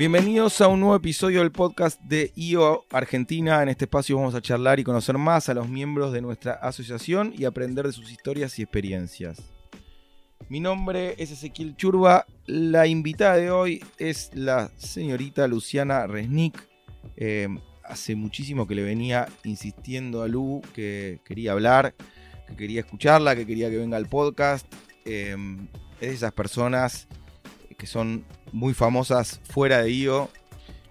Bienvenidos a un nuevo episodio del podcast de IO Argentina. En este espacio vamos a charlar y conocer más a los miembros de nuestra asociación y aprender de sus historias y experiencias. Mi nombre es Ezequiel Churba. La invitada de hoy es la señorita Luciana Resnick. Eh, hace muchísimo que le venía insistiendo a Lu que quería hablar, que quería escucharla, que quería que venga al podcast. Eh, es de esas personas que son muy famosas fuera de IO,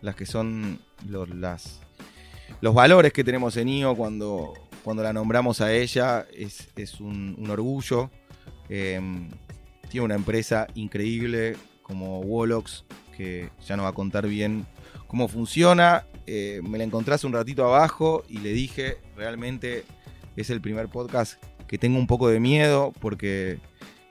las que son los, los valores que tenemos en IO cuando, cuando la nombramos a ella, es, un, orgullo. Em, tiene una empresa increíble como Wolox, que ya nos va a contar bien cómo funciona. Eh, me la encontré hace un ratito abajo y le dije, realmente es el primer podcast que tengo un poco de miedo porque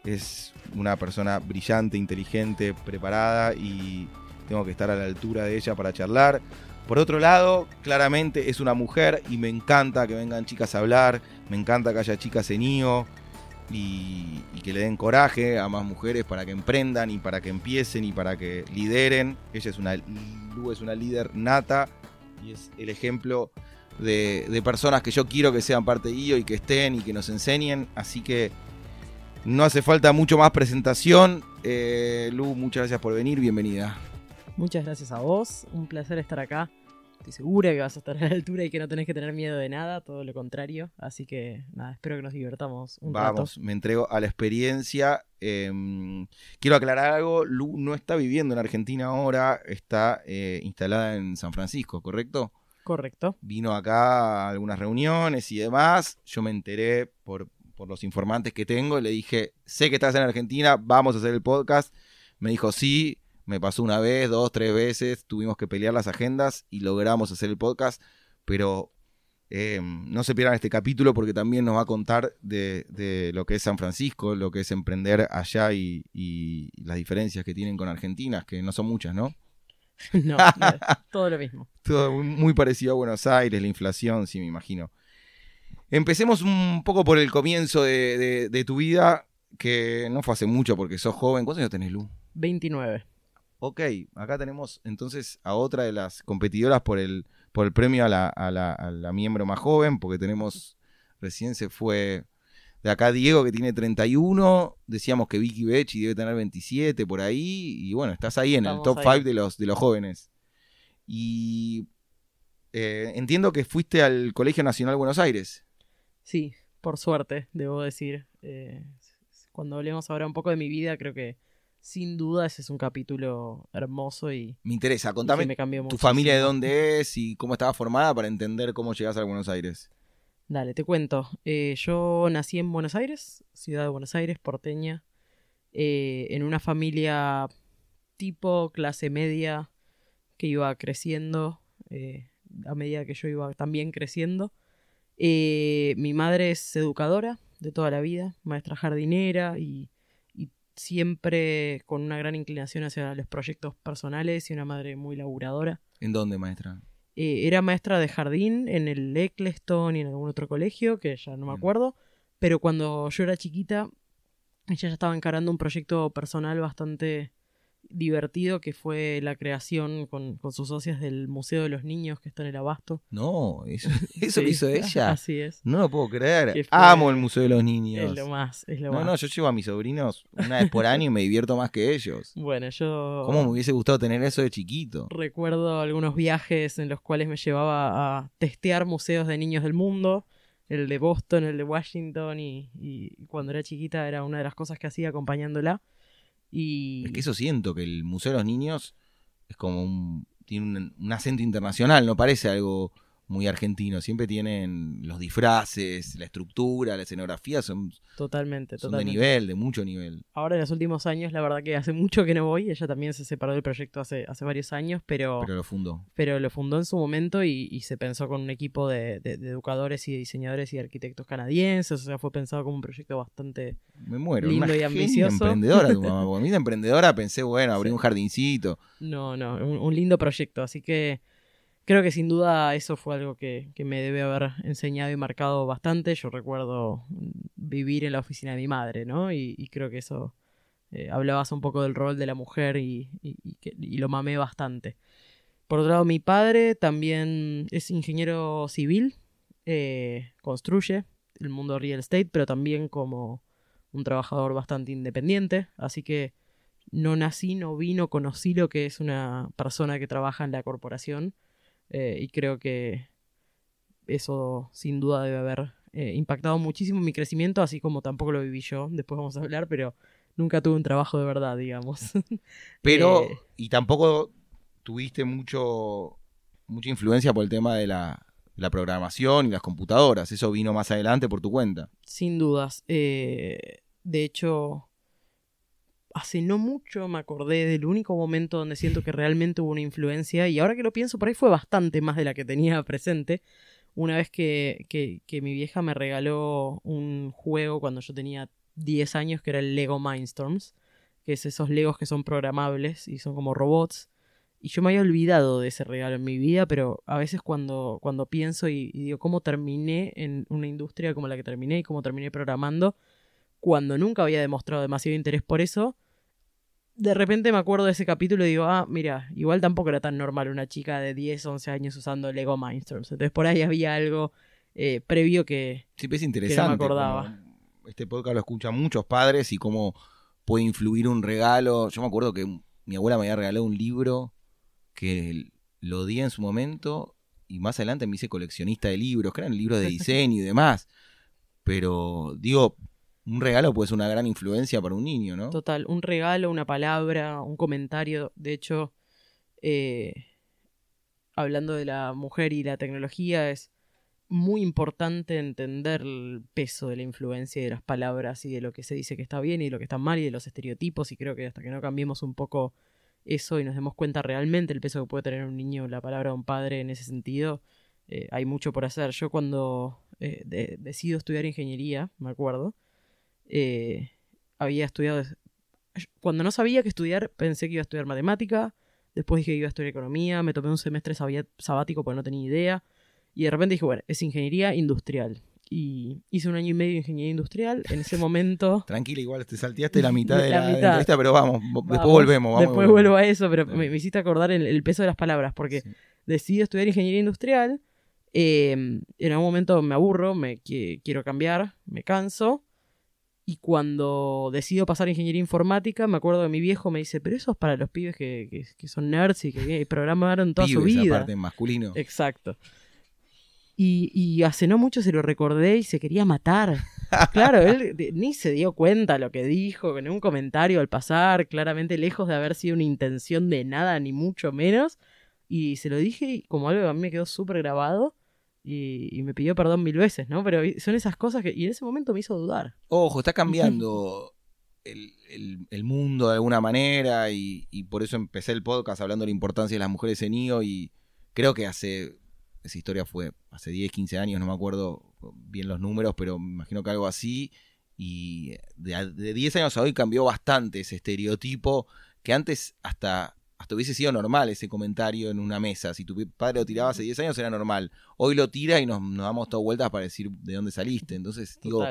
es una persona brillante, inteligente, preparada y tengo que estar a la altura de ella para charlar. Por otro lado, claramente es una mujer y me encanta que vengan chicas a hablar, me encanta que haya chicas en IO y, que le den coraje a más mujeres para que emprendan y para que empiecen y para que lideren. Ella es una, es una líder nata y es el ejemplo de, de personas que yo quiero que sean parte de IO y que estén y que nos enseñen. Así que no hace falta mucho más presentación. Eh, Lu, muchas gracias por venir, bienvenida. Muchas gracias a vos, un placer estar acá. Estoy segura que vas a estar a la altura y que no tenés que tener miedo de nada, todo lo contrario. Así que nada, espero que nos divertamos un Vamos, me entrego a la experiencia. Em, quiero aclarar algo, Lu no está viviendo en Argentina ahora, está eh, instalada en San Francisco, ¿correcto? Correcto. Vino acá a algunas reuniones y demás. Yo me enteré por, por los informantes que tengo, le dije, sé que estás en Argentina, vamos a hacer el podcast. Me dijo, sí, me pasó una vez, dos, tres veces, tuvimos que pelear las agendas y logramos hacer el podcast, pero em, no se pierdan este capítulo porque también nos va a contar de, lo que es San Francisco, lo que es emprender allá y, las diferencias que tienen con Argentina, que no son muchas, ¿no? no, todo lo mismo. Todo muy parecido a Buenos Aires, la inflación, sí, me imagino. Empecemos un poco por el comienzo de, tu vida, que no fue hace mucho porque sos joven. ¿Cuántos años tenés, Lu? 29. Ok, acá tenemos entonces a otra de las competidoras por el, por el premio a la, a, la, miembro más joven, porque tenemos, recién se fue de acá Diego que tiene 31, decíamos que Vicky Becci debe tener 27 por ahí, y bueno, estás ahí en el top 5 de los, de los jóvenes. Y eh, entiendo que fuiste al Colegio Nacional Buenos Aires. Sí, por suerte, debo decir. Eh, cuando hablemos ahora un poco de mi vida, creo que sin duda ese es un capítulo hermoso y... Me interesa, contame tu familia de dónde es y cómo estaba formada para entender cómo llegas a Buenos Aires. Dale, te cuento. Eh, yo nací en Buenos Aires, ciudad de Buenos Aires, porteña, eh, en una familia tipo clase media que iba creciendo a medida que yo iba también creciendo. Eh, mi madre es educadora de toda la vida, maestra jardinera y, siempre con una gran inclinación hacia los proyectos personales y una madre muy laburadora. ¿En dónde, maestra? Eh, era maestra de jardín en el Eccleston y en algún otro colegio, que ya no me acuerdo, pero cuando yo era chiquita, ella ya estaba encarando un proyecto personal bastante divertido que fue la creación con, sus socias del Museo de los Niños que está en el Abasto. No, eso, eso lo hizo ella. Así es. No lo puedo creer. Amo el Museo de los Niños. Es lo más, es lo no, más. No, yo llevo a mis sobrinos una vez por año y me divierto más que ellos. Bueno, yo... ¿Cómo me hubiese gustado tener eso de chiquito? Recuerdo algunos viajes en los cuales me llevaba a testear museos de niños del mundo el de Boston, el de Washington y, y, cuando era chiquita era una de las cosas que hacía acompañándola. Es que eso siento, que el Museo de los Niños es como un. tiene un acento internacional, no parece algo muy argentino. Siempre tienen los disfraces, la estructura, la escenografía, son, totalmente, son de nivel, de mucho nivel. Ahora en los últimos años, la verdad que hace mucho que no voy. Ella también se separó del proyecto hace, hace varios años, pero... Pero lo fundó. Pero lo fundó en su momento y, se pensó con un equipo de, educadores y diseñadores y arquitectos canadienses. O sea, fue pensado como un proyecto bastante Me muero, lindo y ambicioso. emprendedora tu mamá. a mí de emprendedora pensé, bueno, abrir un jardincito. No, no, un lindo proyecto. Así que creo que sin duda eso fue algo que, me debe haber enseñado y marcado bastante. Yo recuerdo vivir en la oficina de mi madre, ¿no? Y, creo que eso Eh, hablabas un poco del rol de la mujer y, que- y lo mamé bastante. Por otro lado, mi padre también es ingeniero civil, eh, construye el mundo real estate, pero también como un trabajador bastante independiente, así que no nací, no vi, no conocí lo que es una persona que trabaja en la corporación eh, y creo que eso sin duda debe haber eh, impactado muchísimo mi crecimiento, así como tampoco lo viví yo, después vamos a hablar, pero nunca tuve un trabajo de verdad, digamos. Pero, Eh. y tampoco tuviste mucho mucha influencia por el tema de la, la programación y las computadoras. Eso vino más adelante por tu cuenta. Sin dudas. de hecho, hace no mucho me acordé del único momento donde siento que realmente hubo una influencia, y ahora que lo pienso, por ahí fue bastante más de la que tenía presente. Una vez que, que, mi vieja me regaló un juego cuando yo tenía 10 años, que era el Lego Mindstorms, que es esos Legos que son programables y son como robots. Y yo me había olvidado de ese regalo en mi vida, pero a veces cuando, cuando pienso y, y digo cómo terminé en una industria como la que terminé y cómo terminé programando, cuando nunca había demostrado demasiado interés por eso, de repente me acuerdo de ese capítulo y digo, ah, mira, igual tampoco era tan normal una chica de 10, 11 años usando Lego Mindstorms. Entonces por ahí había algo eh, previo que... Sí, es interesante. acordaba. como Este podcast lo escuchan muchos padres y cómo puede influir un regalo. Yo me acuerdo que mi abuela me había regalado un libro que lo di en su momento y más adelante me hice coleccionista de libros, que eran libros de diseño y demás. Pero digo, un regalo puede ser una gran influencia para un niño, ¿no? Total, un regalo, una palabra, un comentario. De hecho, eh, hablando de la mujer y la tecnología, es muy importante entender el peso de la influencia y de las palabras y de lo que se dice que está bien y lo que está mal y de los estereotipos. Y creo que hasta que no cambiemos un poco eso y nos demos cuenta realmente el peso que puede tener un niño, la palabra de un padre en ese sentido, eh, hay mucho por hacer. Yo cuando eh, de- decido estudiar ingeniería, me acuerdo, eh, había estudiado... Cuando no sabía qué estudiar, pensé que iba a estudiar matemática, después dije que iba a estudiar economía, me tomé un semestre sabático porque no tenía idea, y de repente dije, bueno, es ingeniería industrial. Y hice un año y medio de ingeniería industrial. En ese momento... Tranquila, igual te salteaste la mitad de La la, de la mitad. entrevista, pero vamos, después volvemos. Vamos, Después vuelvo a eso, pero me, me hiciste acordar el, el peso de las palabras, porque Sí. decidí estudiar ingeniería industrial. eh, en algún momento me aburro, me qui- quiero cambiar, me canso. Y cuando decido pasar a ingeniería informática, me acuerdo que mi viejo me dice, pero eso es para los pibes que, que- que son nerds y que programaron toda su vida. aparte, en masculino. Exacto. Y, y hace no mucho se lo recordé y se quería matar. Claro, él ni se dio cuenta lo que dijo, en un comentario al pasar, claramente lejos de haber sido una intención de nada, ni mucho menos. Y se lo dije y como algo que a mí me quedó súper grabado y, y me pidió perdón mil veces, ¿no? Pero son esas cosas que... Y en ese momento me hizo dudar. Ojo, está cambiando el, el- el mundo de alguna manera y, y por eso empecé el podcast hablando de la importancia de las mujeres en IO y creo que hace, esa historia fue hace 10, 15 años, no me acuerdo bien los números, pero me imagino que algo así y de, de 10 años a hoy cambió bastante ese estereotipo que antes hasta... Hasta hubiese sido normal ese comentario en una mesa. Si tu padre lo tiraba hace 10 años era normal. Hoy lo tira y nos, nos damos todas vueltas para decir de dónde saliste. Entonces, digo,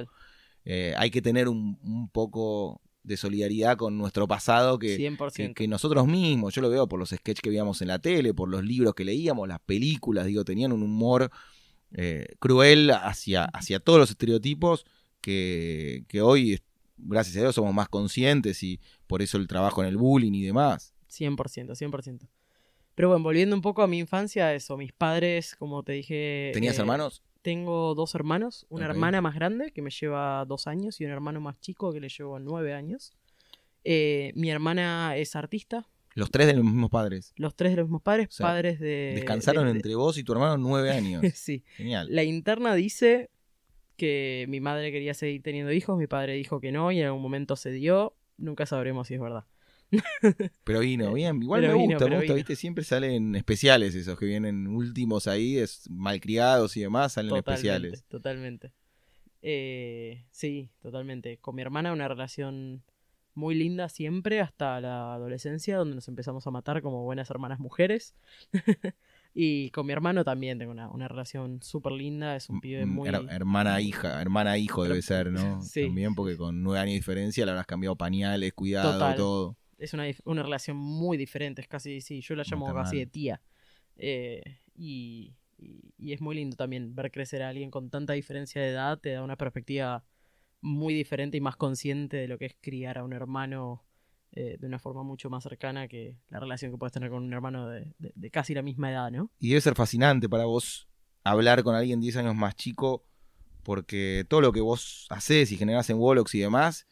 eh, hay que tener un, un poco de solidaridad con nuestro pasado que, 100%. que, que nosotros mismos, yo lo veo por los sketches que veíamos en la tele, por los libros que leíamos, las películas, digo, tenían un humor eh, cruel hacia, hacia todos los estereotipos que, que hoy, gracias a Dios, somos más conscientes y por eso el trabajo en el bullying y demás. 100%, 100%. Pero bueno, volviendo un poco a mi infancia, eso, mis padres, como te dije... ¿Tenías eh, hermanos? Tengo dos hermanos, una hermana más grande que me lleva dos años y un hermano más chico que le llevo nueve años. Eh, mi hermana es artista, Los tres de los mismos padres. los tres de los mismos padres, O sea, padres de... Descansaron de- de- entre vos y tu hermano nueve años. sí. Genial. La interna dice que mi madre quería seguir teniendo hijos, mi padre dijo que no y en algún momento se dio. Nunca sabremos si es verdad. Pero vino bien, igual Pero me vino, gusta, me gusta, vino. viste, siempre salen especiales esos que vienen últimos ahí, es malcriados y demás, salen Totalmente, especiales. totalmente. Eh, sí, totalmente. Con mi hermana una relación muy linda siempre hasta la adolescencia, donde nos empezamos a matar como buenas hermanas mujeres. Y con mi hermano también tengo una, una relación súper linda, es un pibe muy... her- hermana hija, hermana hijo debe ser, ¿no? Sí. También porque con nueve años de diferencia le habrás cambiado pañales, cuidado, Total. todo. Es una, una relación muy diferente, es casi, sí, yo la llamo casi de tía. Eh, y, y- y es muy lindo también ver crecer a alguien con tanta diferencia de edad, te da una perspectiva muy diferente y más consciente de lo que es criar a un hermano eh, de una forma mucho más cercana que la relación que puedes tener con un hermano de, de- de casi la misma edad, ¿no? Y debe ser fascinante para vos hablar con alguien 10 años más chico, porque todo lo que vos haces y generás en Wolox y demás,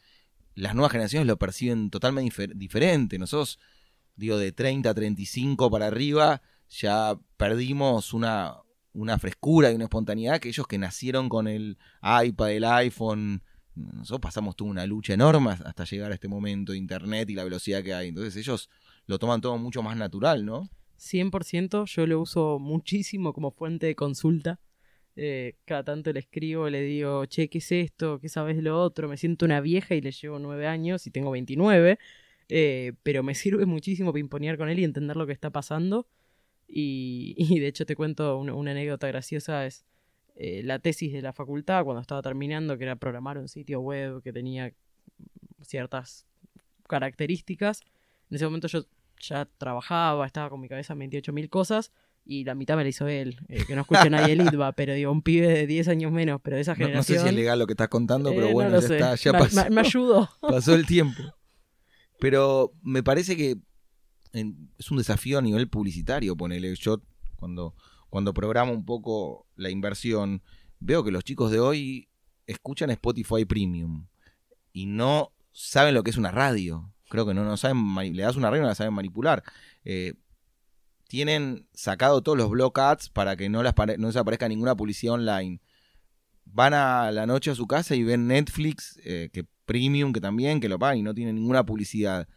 las nuevas generaciones lo perciben totalmente difer- diferente. Nosotros, digo, de 30 a 35 para arriba, ya perdimos una, una frescura y una espontaneidad que ellos que nacieron con el iPad, el iPhone, nosotros pasamos toda una lucha enorme hasta llegar a este momento de Internet y la velocidad que hay. Entonces ellos lo toman todo mucho más natural, ¿no? 100%, yo lo uso muchísimo como fuente de consulta. Eh, cada tanto le escribo, le digo, che, ¿qué es esto? ¿Qué sabes lo otro? Me siento una vieja y le llevo nueve años y tengo 29, eh, pero me sirve muchísimo pimponear con él y entender lo que está pasando. Y, de hecho te cuento una, anécdota graciosa, es eh, la tesis de la facultad cuando estaba terminando, que era programar un sitio web que tenía ciertas características. En ese momento yo ya trabajaba, estaba con mi cabeza en 28 mil cosas y la mitad me la hizo él. Eh, que no escuche nadie el ITBA, pero digo, un pibe de 10 años menos, pero de esa No, no generación. sé si es legal lo que estás contando, pero eh, no bueno, ya sé. está, ya Me- pasó. me- me ayudó. pasó el tiempo. Pero me parece que es un desafío a nivel publicitario, ponele. Yo cuando, cuando programo un poco la inversión, veo que los chicos de hoy escuchan Spotify Premium y no saben lo que es una radio. Creo que no, no saben, le das una radio y no la saben manipular. Eh, tienen sacado todos los block ads para que no, las no les aparezca ninguna publicidad online. Van a la noche a su casa y ven Netflix, eh, que premium, que también, que lo pagan y no tienen ninguna publicidad.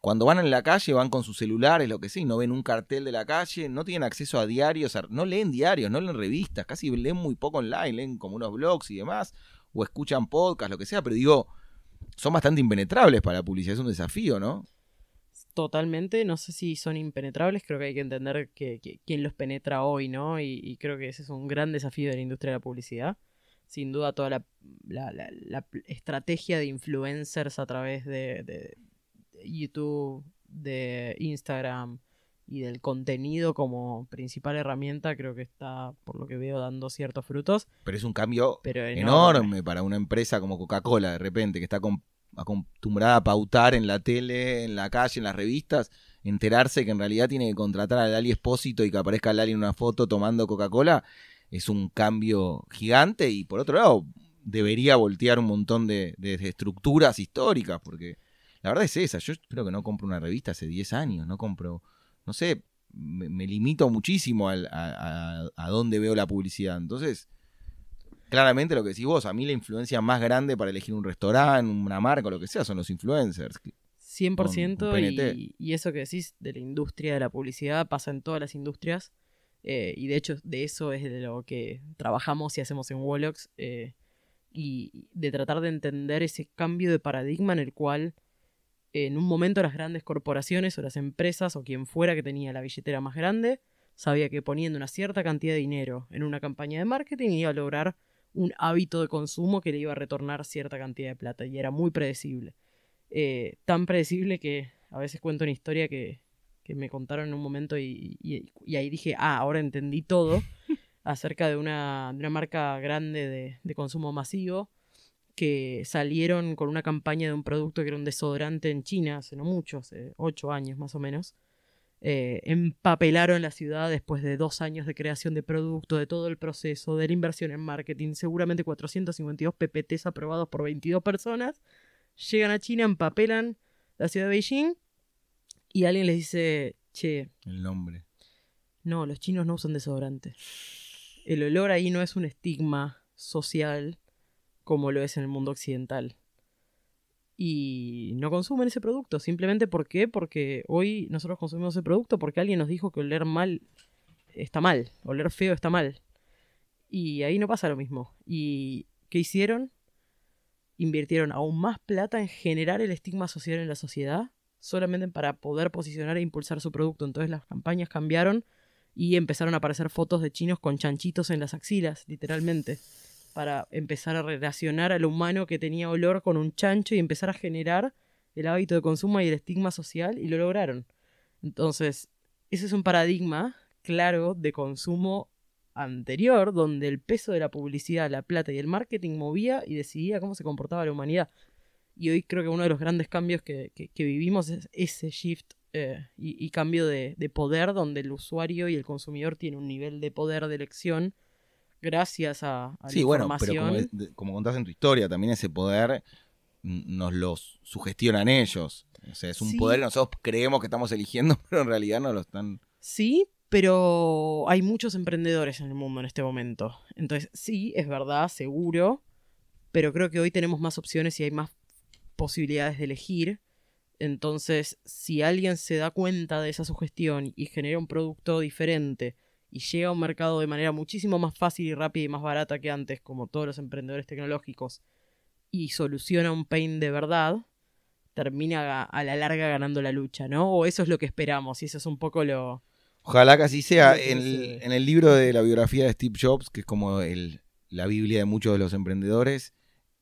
Cuando van en la calle, van con sus celulares, lo que sea, y no ven un cartel de la calle, no tienen acceso a diarios, no leen diarios, no leen revistas, casi leen muy poco online, leen como unos blogs y demás, o escuchan podcast, lo que sea, pero digo, son bastante impenetrables para la publicidad, es un desafío, ¿no? Totalmente, no sé si son impenetrables, creo que hay que entender que, que- quién los penetra hoy, ¿no? Y, y creo que ese es un gran desafío de la industria de la publicidad. Sin duda toda la, la- la- la pl- estrategia de influencers a través de, de- de YouTube, de Instagram y del contenido como principal herramienta, creo que está, por lo que veo, dando ciertos frutos. Pero es un cambio Pero enorme, enorme. para una empresa como Coca-Cola, de repente, que está com- acostumbrada a pautar en la tele, en la calle, en las revistas, enterarse que en realidad tiene que contratar a Lali Espósito y que aparezca Lali en una foto tomando Coca-Cola, es un cambio gigante. Y por otro lado debería voltear un montón de, de- de estructuras históricas, porque la verdad es esa, yo creo que no compro una revista hace 10 años, no compro, no sé, me, limito muchísimo al- a, a- a dónde veo la publicidad, entonces claramente lo que decís vos, a mí la influencia más grande para elegir un restaurante, una marca o lo que sea son los influencers. 100% con PNT. y, y eso que decís de la industria de la publicidad pasa en todas las industrias eh, y de hecho de eso es de lo que trabajamos y hacemos en Wolox eh, y de tratar de entender ese cambio de paradigma en el cual en un momento las grandes corporaciones o las empresas o quien fuera que tenía la billetera más grande sabía que poniendo una cierta cantidad de dinero en una campaña de marketing iba a lograr un hábito de consumo que le iba a retornar cierta cantidad de plata y era muy predecible. Eh, tan predecible que a veces cuento una historia que, que me contaron en un momento y, y- y ahí dije, ah, ahora entendí todo acerca de una, de una marca grande de, de consumo masivo que salieron con una campaña de un producto que era un desodorante en China hace no mucho, hace ocho años más o menos. Eh, empapelaron la ciudad después de dos años de creación de producto, de todo el proceso, de la inversión en marketing, seguramente 452 PPTs aprobados por 22 personas. Llegan a China, empapelan la ciudad de Beijing y alguien les dice, che, El nombre. no, los chinos no usan desodorante. El olor ahí no es un estigma social como lo es en el mundo occidental. Y no consumen ese producto. Simplemente. Porque hoy nosotros consumimos ese producto porque alguien nos dijo que oler mal está mal. Oler feo está mal. Y ahí no pasa lo mismo. ¿Y qué hicieron? Invirtieron aún más plata en generar el estigma social en la sociedad solamente para poder posicionar e impulsar su producto. Entonces las campañas cambiaron y empezaron a aparecer fotos de chinos con chanchitos en las axilas, literalmente, para empezar a relacionar al humano que tenía olor con un chancho y empezar a generar el hábito de consumo y el estigma social y lo lograron. Entonces, ese es un paradigma claro de consumo anterior, donde el peso de la publicidad, la plata y el marketing movía y decidía cómo se comportaba la humanidad. Y hoy creo que uno de los grandes cambios que, vivimos es ese shift eh, y, cambio de, poder, donde el usuario y el consumidor tienen un nivel de poder de elección gracias a, sí, bueno, pero como, como contás en tu historia, también ese poder nos lo sugestionan ellos. O sea, es un poder que nosotros creemos que estamos eligiendo, pero en realidad no lo están. Sí, pero hay muchos emprendedores en el mundo en este momento. Entonces, sí, es verdad, seguro, pero creo que hoy tenemos más opciones y hay más posibilidades de elegir. Entonces, si alguien se da cuenta de esa sugestión y genera un producto diferente y llega a un mercado de manera muchísimo más fácil y rápida y más barata que antes, como todos los emprendedores tecnológicos, y soluciona un pain de verdad, termina a, la larga ganando la lucha, ¿no? O eso es lo que esperamos, y eso es un poco lo... Ojalá que así sea. En el, libro de la biografía de Steve Jobs, que es como el, la Biblia de muchos de los emprendedores,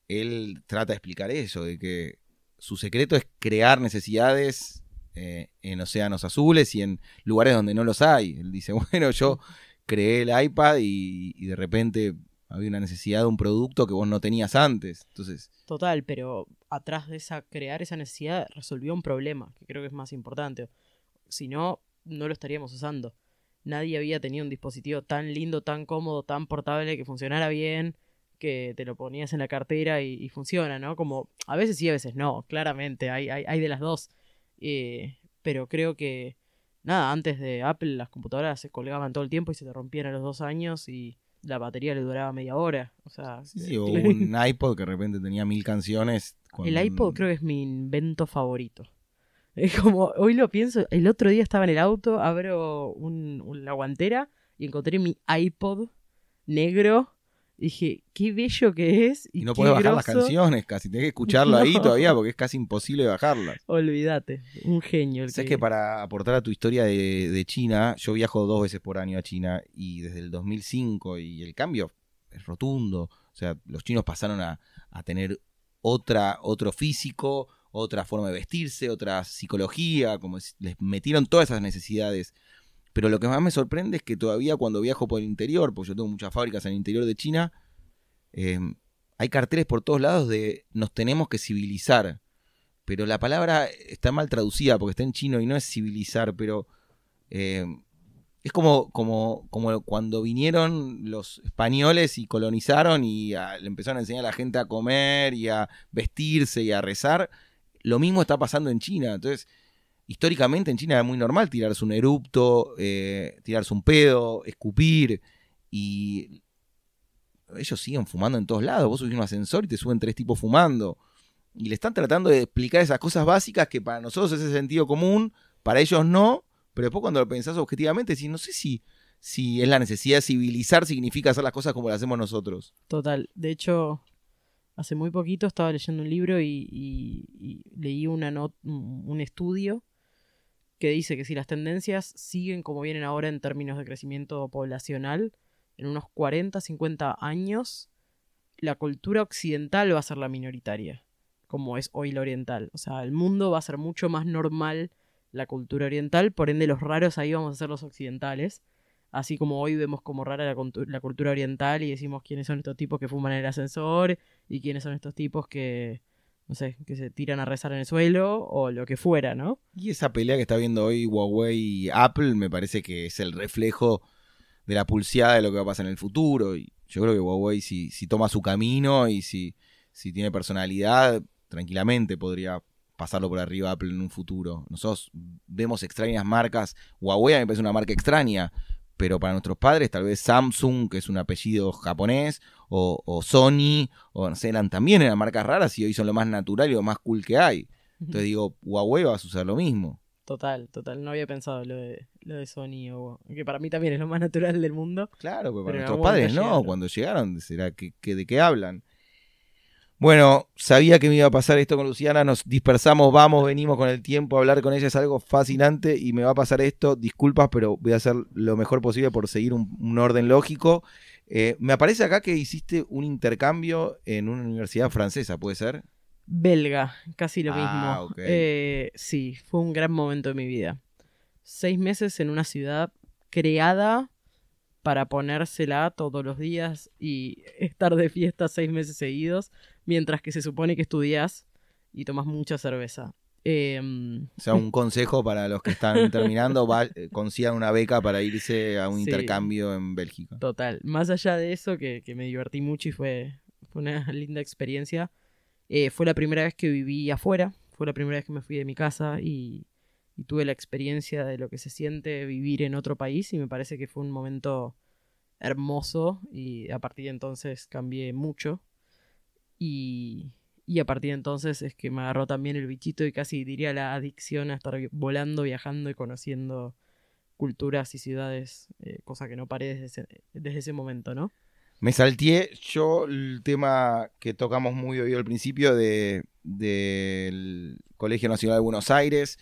él trata de explicar eso, de que su secreto es crear necesidades eh, en océanos azules y en lugares donde no los hay. Él dice, bueno, yo creé el iPad y de repente había una necesidad de un producto que vos no tenías antes. Entonces. Total, pero atrás de esa, crear esa necesidad resolvió un problema, que creo que es más importante. Si no, no lo estaríamos usando. Nadie había tenido un dispositivo tan lindo, tan cómodo, tan portable, que funcionara bien, que te lo ponías en la cartera y, funciona, ¿no? Como a veces sí, a veces no, claramente, hay, hay, de las dos. Eh, pero creo que, nada, antes de Apple las computadoras se colgaban todo el tiempo y se te rompían a los dos años y la batería le duraba media hora. O sea, sí, o un iPod que de repente tenía mil canciones. El iPod creo que es mi invento favorito. Es como, hoy lo pienso, el otro día estaba en el auto, abro un, la guantera y encontré mi iPod negro Dije, qué bello que es. Y, no puedes bajar las canciones casi, tenés que escucharlo ahí todavía porque es casi imposible bajarlas. Olvídate, un genio. El Sabes que... para aportar a tu historia de, China, yo viajo dos veces por año a China y desde el 2005 y el cambio es rotundo. O sea, los chinos pasaron a, tener otra, otro físico, otra forma de vestirse, otra psicología, como les metieron todas esas necesidades pero lo que más me sorprende es que todavía cuando viajo por el interior, porque yo tengo muchas fábricas en el interior de China, eh, hay carteles por todos lados de nos tenemos que civilizar. Pero la palabra está mal traducida porque está en chino y no es civilizar, pero eh, es como, como, como cuando vinieron los españoles y colonizaron y le empezaron a enseñar a la gente a comer y a vestirse y a rezar. Lo mismo está pasando en China. Entonces, históricamente en China era muy normal tirarse un erupto, eh, tirarse un pedo, escupir, y ellos siguen fumando en todos lados. Vos subís un ascensor y te suben tres tipos fumando. Y le están tratando de explicar esas cosas básicas que para nosotros es el sentido común, para ellos no, pero después cuando lo pensás objetivamente, si no sé si, si es la necesidad de civilizar significa hacer las cosas como las hacemos nosotros. Total. De hecho, hace muy poquito estaba leyendo un libro y, leí una un estudio que dice que si las tendencias siguen como vienen ahora en términos de crecimiento poblacional, en unos 40, 50 años, la cultura occidental va a ser la minoritaria, como es hoy la oriental. O sea, el mundo va a ser mucho más normal la cultura oriental, por ende los raros ahí vamos a ser los occidentales. Así como hoy vemos como rara la, la cultura oriental y decimos quiénes son estos tipos que fuman en el ascensor y quiénes son estos tipos que, no sé, que se tiran a rezar en el suelo o lo que fuera, ¿no? Y esa pelea que está viendo hoy Huawei y Apple me parece que es el reflejo de la pulseada de lo que va a pasar en el futuro. Y yo creo que Huawei si, si toma su camino y si, si tiene personalidad, tranquilamente podría pasarlo por arriba Apple en un futuro. Nosotros vemos extrañas marcas. Huawei a mí me parece una marca extraña pero para nuestros padres tal vez Samsung, que es un apellido japonés, o, Sony, o no sé, eran también eran marcas raras y hoy son lo más natural y lo más cool que hay. Entonces digo, Huawei va a suceder lo mismo. Total, total. No había pensado lo de, lo de Sony, o, que para mí también es lo más natural del mundo. Claro, pero para nuestros padres no, cuando llegaron, será que, de qué hablan. Bueno, sabía que me iba a pasar esto con Luciana, nos dispersamos, vamos, venimos con el tiempo, hablar con ella es algo fascinante y me va a pasar esto, disculpas, pero voy a hacer lo mejor posible por seguir un, un orden lógico. Eh, me aparece acá que hiciste un intercambio en una universidad francesa, ¿puede ser? Belga, casi lo Ah, mismo. ok. Eh, sí, fue un gran momento de mi vida. Seis meses en una ciudad creada para ponérsela todos los días y estar de fiesta seis meses seguidos, mientras que se supone que estudias y tomas mucha cerveza. Em, O sea, un consejo para los que están terminando, va- eh, consigan una beca para irse a un Sí. intercambio en Bélgica. Total. Más allá de eso, que, que me divertí mucho y fue, fue una linda experiencia. eh, fue la primera vez que viví afuera. Fue la primera vez que me fui de mi casa y, y tuve la experiencia de lo que se siente vivir en otro país. Y me parece que fue un momento hermoso. Y a partir de entonces cambié mucho. Y, y a partir de entonces es que me agarró también el bichito y casi diría la adicción a estar volando, viajando y conociendo culturas y ciudades, eh, cosa que no paré desde ese, desde ese momento, ¿no? Me salteé yo el tema que tocamos muy oído al principio de, del Colegio Nacional de Buenos Aires.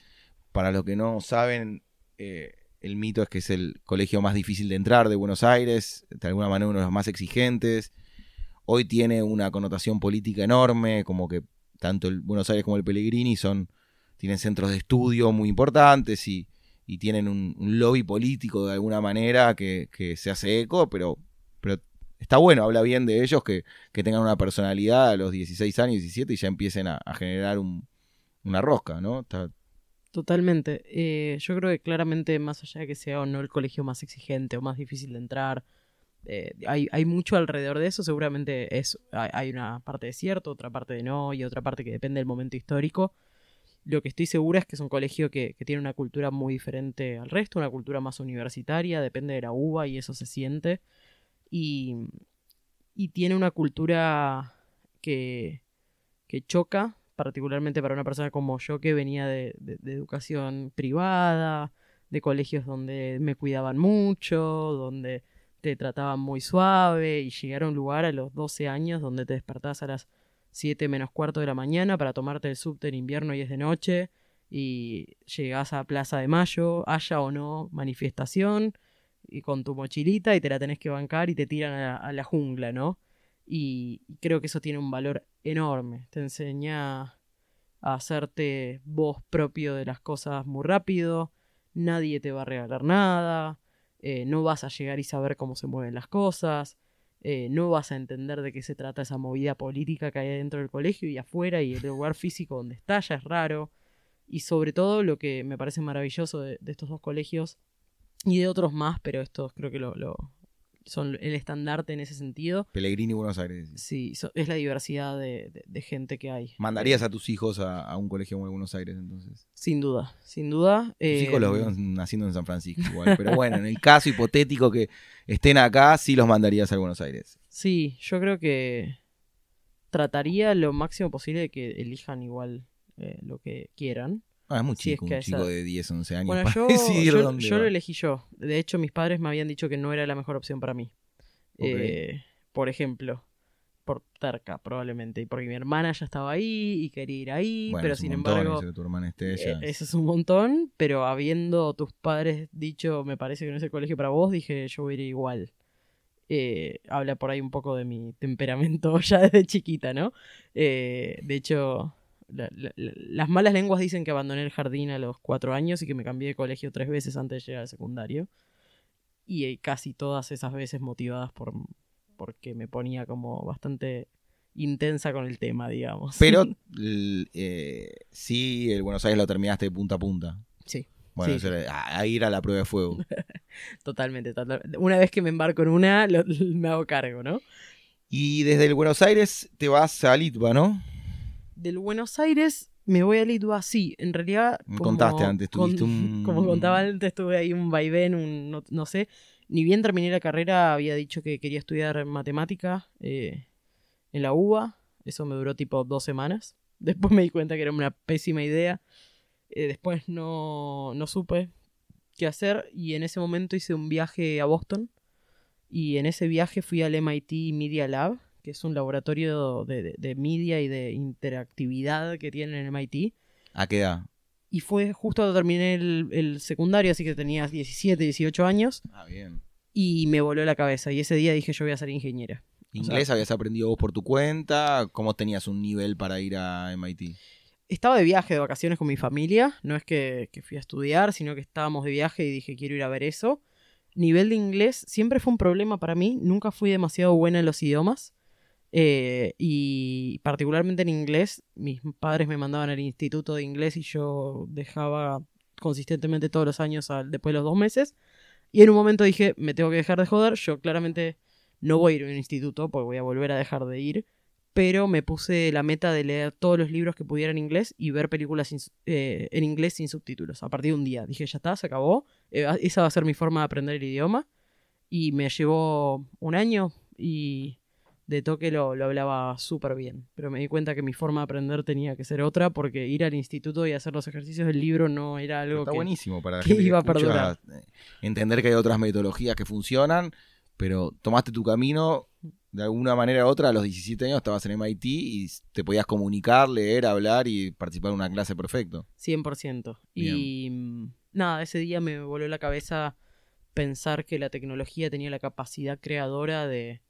Para los que no saben, eh, el mito es que es el colegio más difícil de entrar de Buenos Aires, de alguna manera uno de los más exigentes. Hoy tiene una connotación política enorme, como que tanto el Buenos Aires como el Pellegrini son, tienen centros de estudio muy importantes y, tienen un, lobby político de alguna manera que, se hace eco, pero, pero está bueno, habla bien de ellos que, tengan una personalidad a los 16 años, 17 y ya empiecen a, generar un- una rosca, ¿no? Totalmente. Eh, yo creo que claramente, más allá de que sea o no el colegio más exigente o más difícil de entrar, eh, hay, hay mucho alrededor de eso. Seguramente es, hay, una parte de cierto, otra parte de no, y otra parte que depende del momento histórico. Lo que estoy segura es que es un colegio que, que tiene una cultura muy diferente al resto, una cultura más universitaria, depende de la uva y eso se siente. Y, y tiene una cultura que, que choca, particularmente para una persona como yo que venía de, de- de educación privada, de colegios donde me cuidaban mucho, donde te trataban muy suave y llegar a un lugar a los 12 años donde te despertás a las 7 menos cuarto de la mañana para tomarte el subte en invierno y es de noche y llegás a Plaza de Mayo, haya o no manifestación, y con tu mochilita y te la tenés que bancar y te tiran a la, a la jungla, ¿no? Y creo que eso tiene un valor enorme. Te enseña a hacerte vos propio de las cosas muy rápido. Nadie te va a regalar nada. Eh, no vas a llegar y saber cómo se mueven las cosas. eh, no vas a entender de qué se trata esa movida política que hay dentro del colegio y afuera y el lugar físico donde está es raro. Y sobre todo lo que me parece maravilloso de, de estos dos colegios y de otros más, pero estos creo que lo, lo- son el estandarte en ese sentido. Pellegrini Buenos Aires. Sí, so- es la diversidad de, de- de gente que hay. ¿Mandarías a tus hijos a, a un colegio el Buenos Aires entonces? Sin duda, sin duda. Tus eh, hijos los veo naciendo en San Francisco igual. Pero bueno, en el caso hipotético que estén acá, sí los mandarías a Buenos Aires. Sí, yo creo que trataría lo máximo posible de que elijan igual eh, lo que quieran. Ah, es muy Sí, es chico, que un esa- chico de 10, 11 años Bueno, para yo, decidir yo- dónde yo lo elegí yo. De hecho, mis padres me habían dicho que no era la mejor opción para mí. Eh, por ejemplo, por terca, probablemente. Y porque mi hermana ya estaba ahí y quería ir ahí, Bueno, pero sin montón embargo. eso de tu hermana esté Eh. Eso es un montón, pero habiendo tus padres dicho, me parece que no es el colegio para vos, dije, yo voy a ir igual. Eh, habla por ahí un poco de mi temperamento ya desde chiquita, ¿no? Eh, de hecho, la- la- la- las malas lenguas dicen que abandoné el jardín a los cuatro años y que me cambié de colegio tres veces antes de llegar al secundario. Y eh, casi todas esas veces motivadas por porque me ponía como bastante intensa con el tema, digamos. Pero eh, sí, el Buenos Aires lo terminaste de punta a punta. sí. Bueno, Sí, a, a ir a la prueba de fuego. Totalmente, totalmente. Una vez que me embarco en una, lo- me hago cargo, ¿no? y desde el Buenos Aires te vas a Litva, ¿no? Del Buenos Aires me voy a Litva, sí. En realidad. Me como- contaste antes, con- tuviste un- Como contaba antes, tuve ahí un vaivén, un, no, no sé. Ni bien terminé la carrera, había dicho que quería estudiar matemática eh, en la UBA. Eso me duró tipo dos semanas. Después me di cuenta que era una pésima idea. Eh, después no, no supe qué hacer y en ese momento hice un viaje a Boston. Y en ese viaje fui al MIT Media Lab, que es un laboratorio de, de, de media y de interactividad que tienen en MIT. ¿A qué edad? Y fue justo cuando terminé el, el secundario, así que tenía 17, 18 años. Ah, bien. Y me voló la cabeza. Y ese día dije, yo voy a ser ingeniera. ¿Inglés habías aprendido vos por tu cuenta? ¿Cómo tenías un nivel para ir a MIT? Estaba de viaje, de vacaciones con mi familia. No es que, que fui a estudiar, sino que estábamos de viaje y dije, quiero ir a ver eso. Nivel de inglés siempre fue un problema para mí. Nunca fui demasiado buena en los idiomas. Eh, y particularmente en inglés, mis padres me mandaban al instituto de inglés y yo dejaba consistentemente todos los años al- después de los dos meses. Y en un momento dije, me tengo que dejar de joder. Yo claramente no voy a ir a un instituto porque voy a volver a dejar de ir. Pero me puse la meta de leer todos los libros que pudiera en inglés y ver películas sin eh, en inglés sin subtítulos. A partir de un día. Dije, ya está, se acabó. Eh, esa va a ser mi forma de aprender el idioma. Y me llevó un año y de toque lo, lo hablaba súper bien. Pero me di cuenta que mi forma de aprender tenía que ser otra porque ir al instituto y hacer los ejercicios del libro no era algo Está que... buenísimo para la que gente que iba a perdurar. eh, entender que hay otras metodologías que funcionan, pero tomaste tu camino de alguna manera u otra. A los 17 años estabas en MIT y te podías comunicar, leer, hablar y participar en una clase perfecto. 100%. Y mm, nada, ese día me voló la cabeza pensar que la tecnología tenía la capacidad creadora de,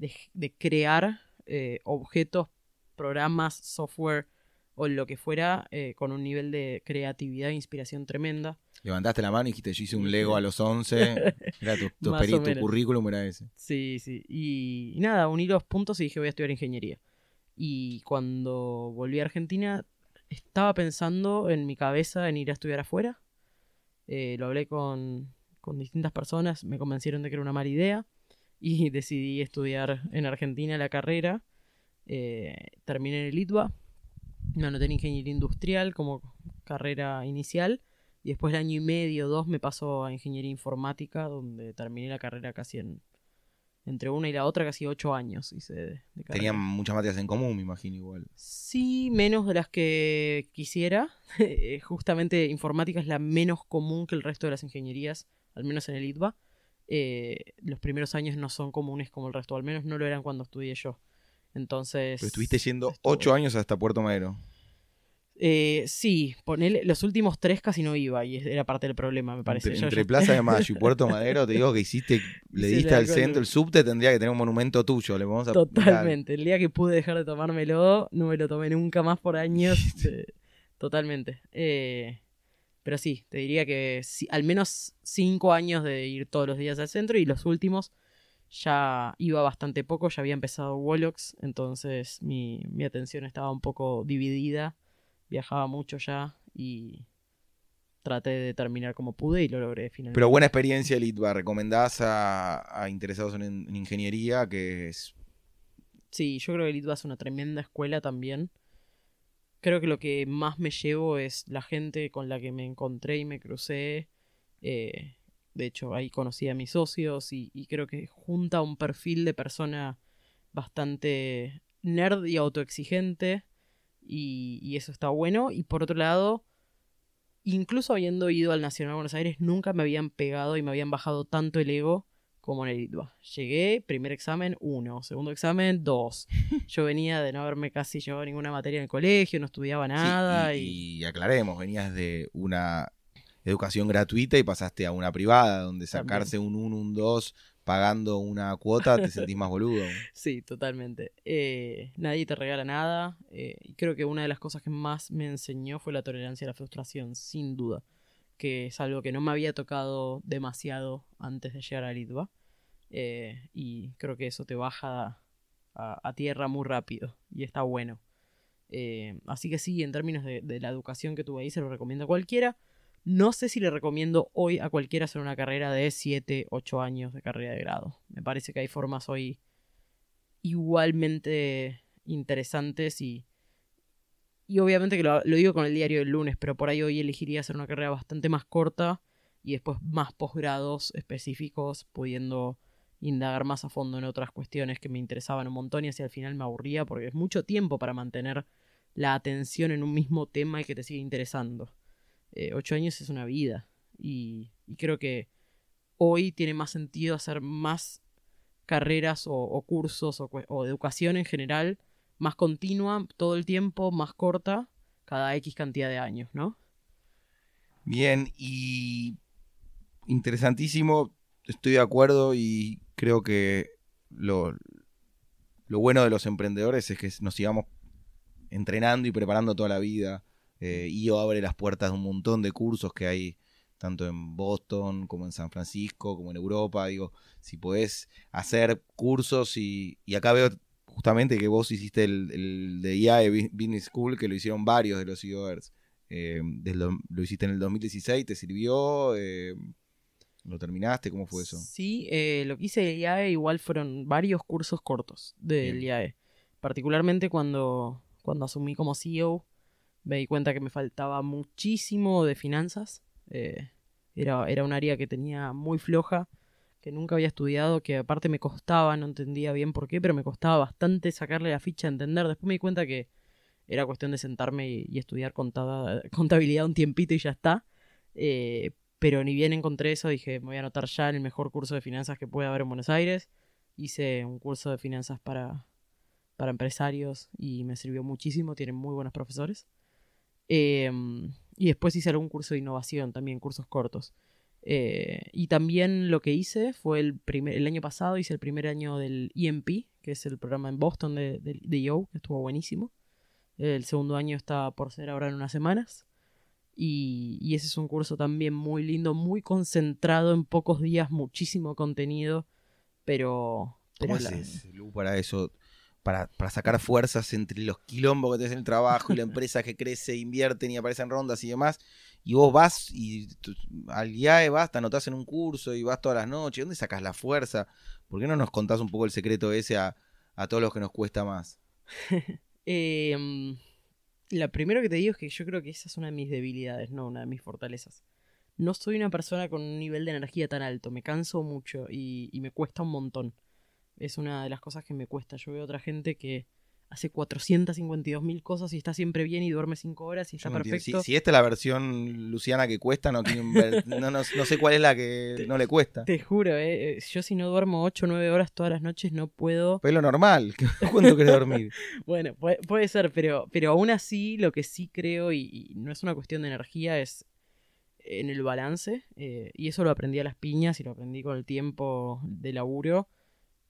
de, de crear eh, objetos, programas, software o lo que fuera eh, con un nivel de creatividad e inspiración tremenda. Levantaste la mano y dijiste, yo hice un Lego a los 11. Era tu, tu, Más peri- o tu currículum era ese. Sí, sí. Y, y nada, uní los puntos y dije voy a estudiar ingeniería. Y cuando volví a Argentina, estaba pensando en mi cabeza en ir a estudiar afuera. Eh, lo hablé con, con distintas personas, me convencieron de que era una mala idea. Y decidí estudiar en Argentina la carrera. Eh, terminé en el ITBA. Me anoté en ingeniería industrial como carrera inicial. Y después de año y medio, dos, me pasó a ingeniería informática, donde terminé la carrera casi en. Entre una y la otra, casi ocho años hice de, de. Tenían muchas materias en común, me imagino igual. Sí, menos de las que quisiera. Eh, Justamente informática es la menos común que el resto de las ingenierías, al menos en el ITBA. Eh, los primeros años no son comunes como el resto, al menos no lo eran cuando estudié yo. Entonces. Pero estuviste yendo 8 años hasta Puerto Madero. Eh, sí, ponele, los últimos tres casi no iba y era parte del problema, me parece. Entre, Yo- entre yo- Plaza de Mayo y Puerto Madero, te digo que hiciste, le diste al centro, el subte tendría que tener un monumento tuyo. Le vamos a Totalmente. El día que pude dejar de tomármelo, no me lo tomé nunca más por años. Eh, Totalmente. Eh, pero sí, te diría que sí, al menos cinco años de ir todos los días al centro y los últimos ya iba bastante poco, ya había empezado Wolox, entonces mi, mi atención estaba un poco dividida, viajaba mucho ya y traté de terminar como pude y lo logré finalmente. Pero buena experiencia el ITBA. ¿Recomendás a, a interesados en, en ingeniería que es Sí, yo creo que el ITBA es una tremenda escuela también. Creo que lo que más me llevo es la gente con la que me encontré y me crucé. Eh, de hecho, ahí conocí a mis socios y, creo que junta un perfil de persona bastante nerd y autoexigente. Y, y eso está bueno. Y por otro lado, incluso habiendo ido al Nacional de Buenos Aires, nunca me habían pegado y me habían bajado tanto el ego como en el ITBA. Llegué, primer examen, uno. Segundo examen, dos. Yo venía de no haberme casi llevado ninguna materia en el colegio, no estudiaba nada. Sí, y, y, y aclaremos, venías de una educación gratuita y pasaste a una privada, donde sacarse un 1, un 2, pagando una cuota, te sentís más boludo. Sí, totalmente. Eh, nadie te regala nada. eh, y creo que una de las cosas que más me enseñó fue la tolerancia a la frustración, sin duda. Que es algo que no me había tocado demasiado antes de llegar al ITBA. eh, y creo que eso te baja a, a tierra muy rápido. Y está bueno. Eh, así que sí, en términos de, de la educación que tuve ahí, se lo recomiendo a cualquiera. No sé si le recomiendo hoy a cualquiera hacer una carrera de 7, 8 años de carrera de grado. Me parece que hay formas hoy igualmente interesantes y, y obviamente que lo, digo con el diario del lunes, pero por ahí hoy elegiría hacer una carrera bastante más corta y después más posgrados específicos, pudiendo indagar más a fondo en otras cuestiones que me interesaban un montón y hacia el final me aburría porque es mucho tiempo para mantener la atención en un mismo tema y que te siga interesando. Eh, ocho años es una vida y creo que hoy tiene más sentido hacer más carreras o, cursos o, educación en general más continua, todo el tiempo, más corta, cada X cantidad de años, ¿no? Bien, y interesantísimo, estoy de acuerdo y creo que lo, lo bueno de los emprendedores es que nos sigamos entrenando y preparando toda la vida. Eh, IO abre las puertas de un montón de cursos que hay tanto en Boston como en San Francisco, como en Europa. Digo, si podés hacer cursos y, y acá veo justamente que vos hiciste el, de IAE Business School, que lo hicieron varios de los IOers. Eh, lo, hiciste en el 2016, ¿te sirvió? Eh, ¿Lo terminaste? ¿Cómo fue eso? Sí, eh, lo que hice de IAE igual fueron varios cursos cortos del IAE. Particularmente cuando, cuando asumí como CEO, me di cuenta que me faltaba muchísimo de finanzas. Eh, era, era un área que tenía muy floja, que nunca había estudiado, que aparte me costaba, no entendía bien por qué, pero me costaba bastante sacarle la ficha a entender. Después me di cuenta que era cuestión de sentarme y, estudiar contabilidad un tiempito y ya está. Eh, pero ni bien encontré eso, dije, me voy a anotar ya en el mejor curso de finanzas que puede haber en Buenos Aires. Hice un curso de finanzas para, para empresarios y me sirvió muchísimo, tienen muy buenos profesores. Em, y después hice algún curso de innovación, también cursos cortos. Eh, y también lo que hice fue el, primer, el año pasado, hice el primer año del EMP, que es el programa en Boston de, de, de Yo, que estuvo buenísimo. El segundo año está por ser ahora en unas semanas. Y, y, ese es un curso también muy lindo, muy concentrado en pocos días, muchísimo contenido, pero... ¿Cómo haces, Lu, para eso? Para, sacar fuerzas entre los quilombos que tenés en el trabajo y la empresa que crece, invierten y aparecen rondas y demás. Y vos vas y al IAE vas, te anotás en un curso y vas todas las noches. ¿Dónde sacas la fuerza? ¿Por qué no nos contás un poco el secreto ese a, a todos los que nos cuesta más? la primero que te digo es que yo creo que esa es una de mis debilidades, no una de mis fortalezas. No soy una persona con un nivel de energía tan alto, me canso mucho y me cuesta un montón es una de las cosas que me cuesta. Yo veo otra gente que hace 452 mil cosas y está siempre bien y duerme 5 horas y está perfecto. Si, esta es la versión Luciana que cuesta, no, no, no, sé cuál es la que no le cuesta. Te juro, eh, eh yo si no duermo 8 o 9 horas todas las noches no puedo... Pues lo normal, ¿cuánto querés dormir? bueno, puede, ser, pero, pero aún así lo que sí creo, y, no es una cuestión de energía, es en el balance, eh, y eso lo aprendí a las piñas y lo aprendí con el tiempo de laburo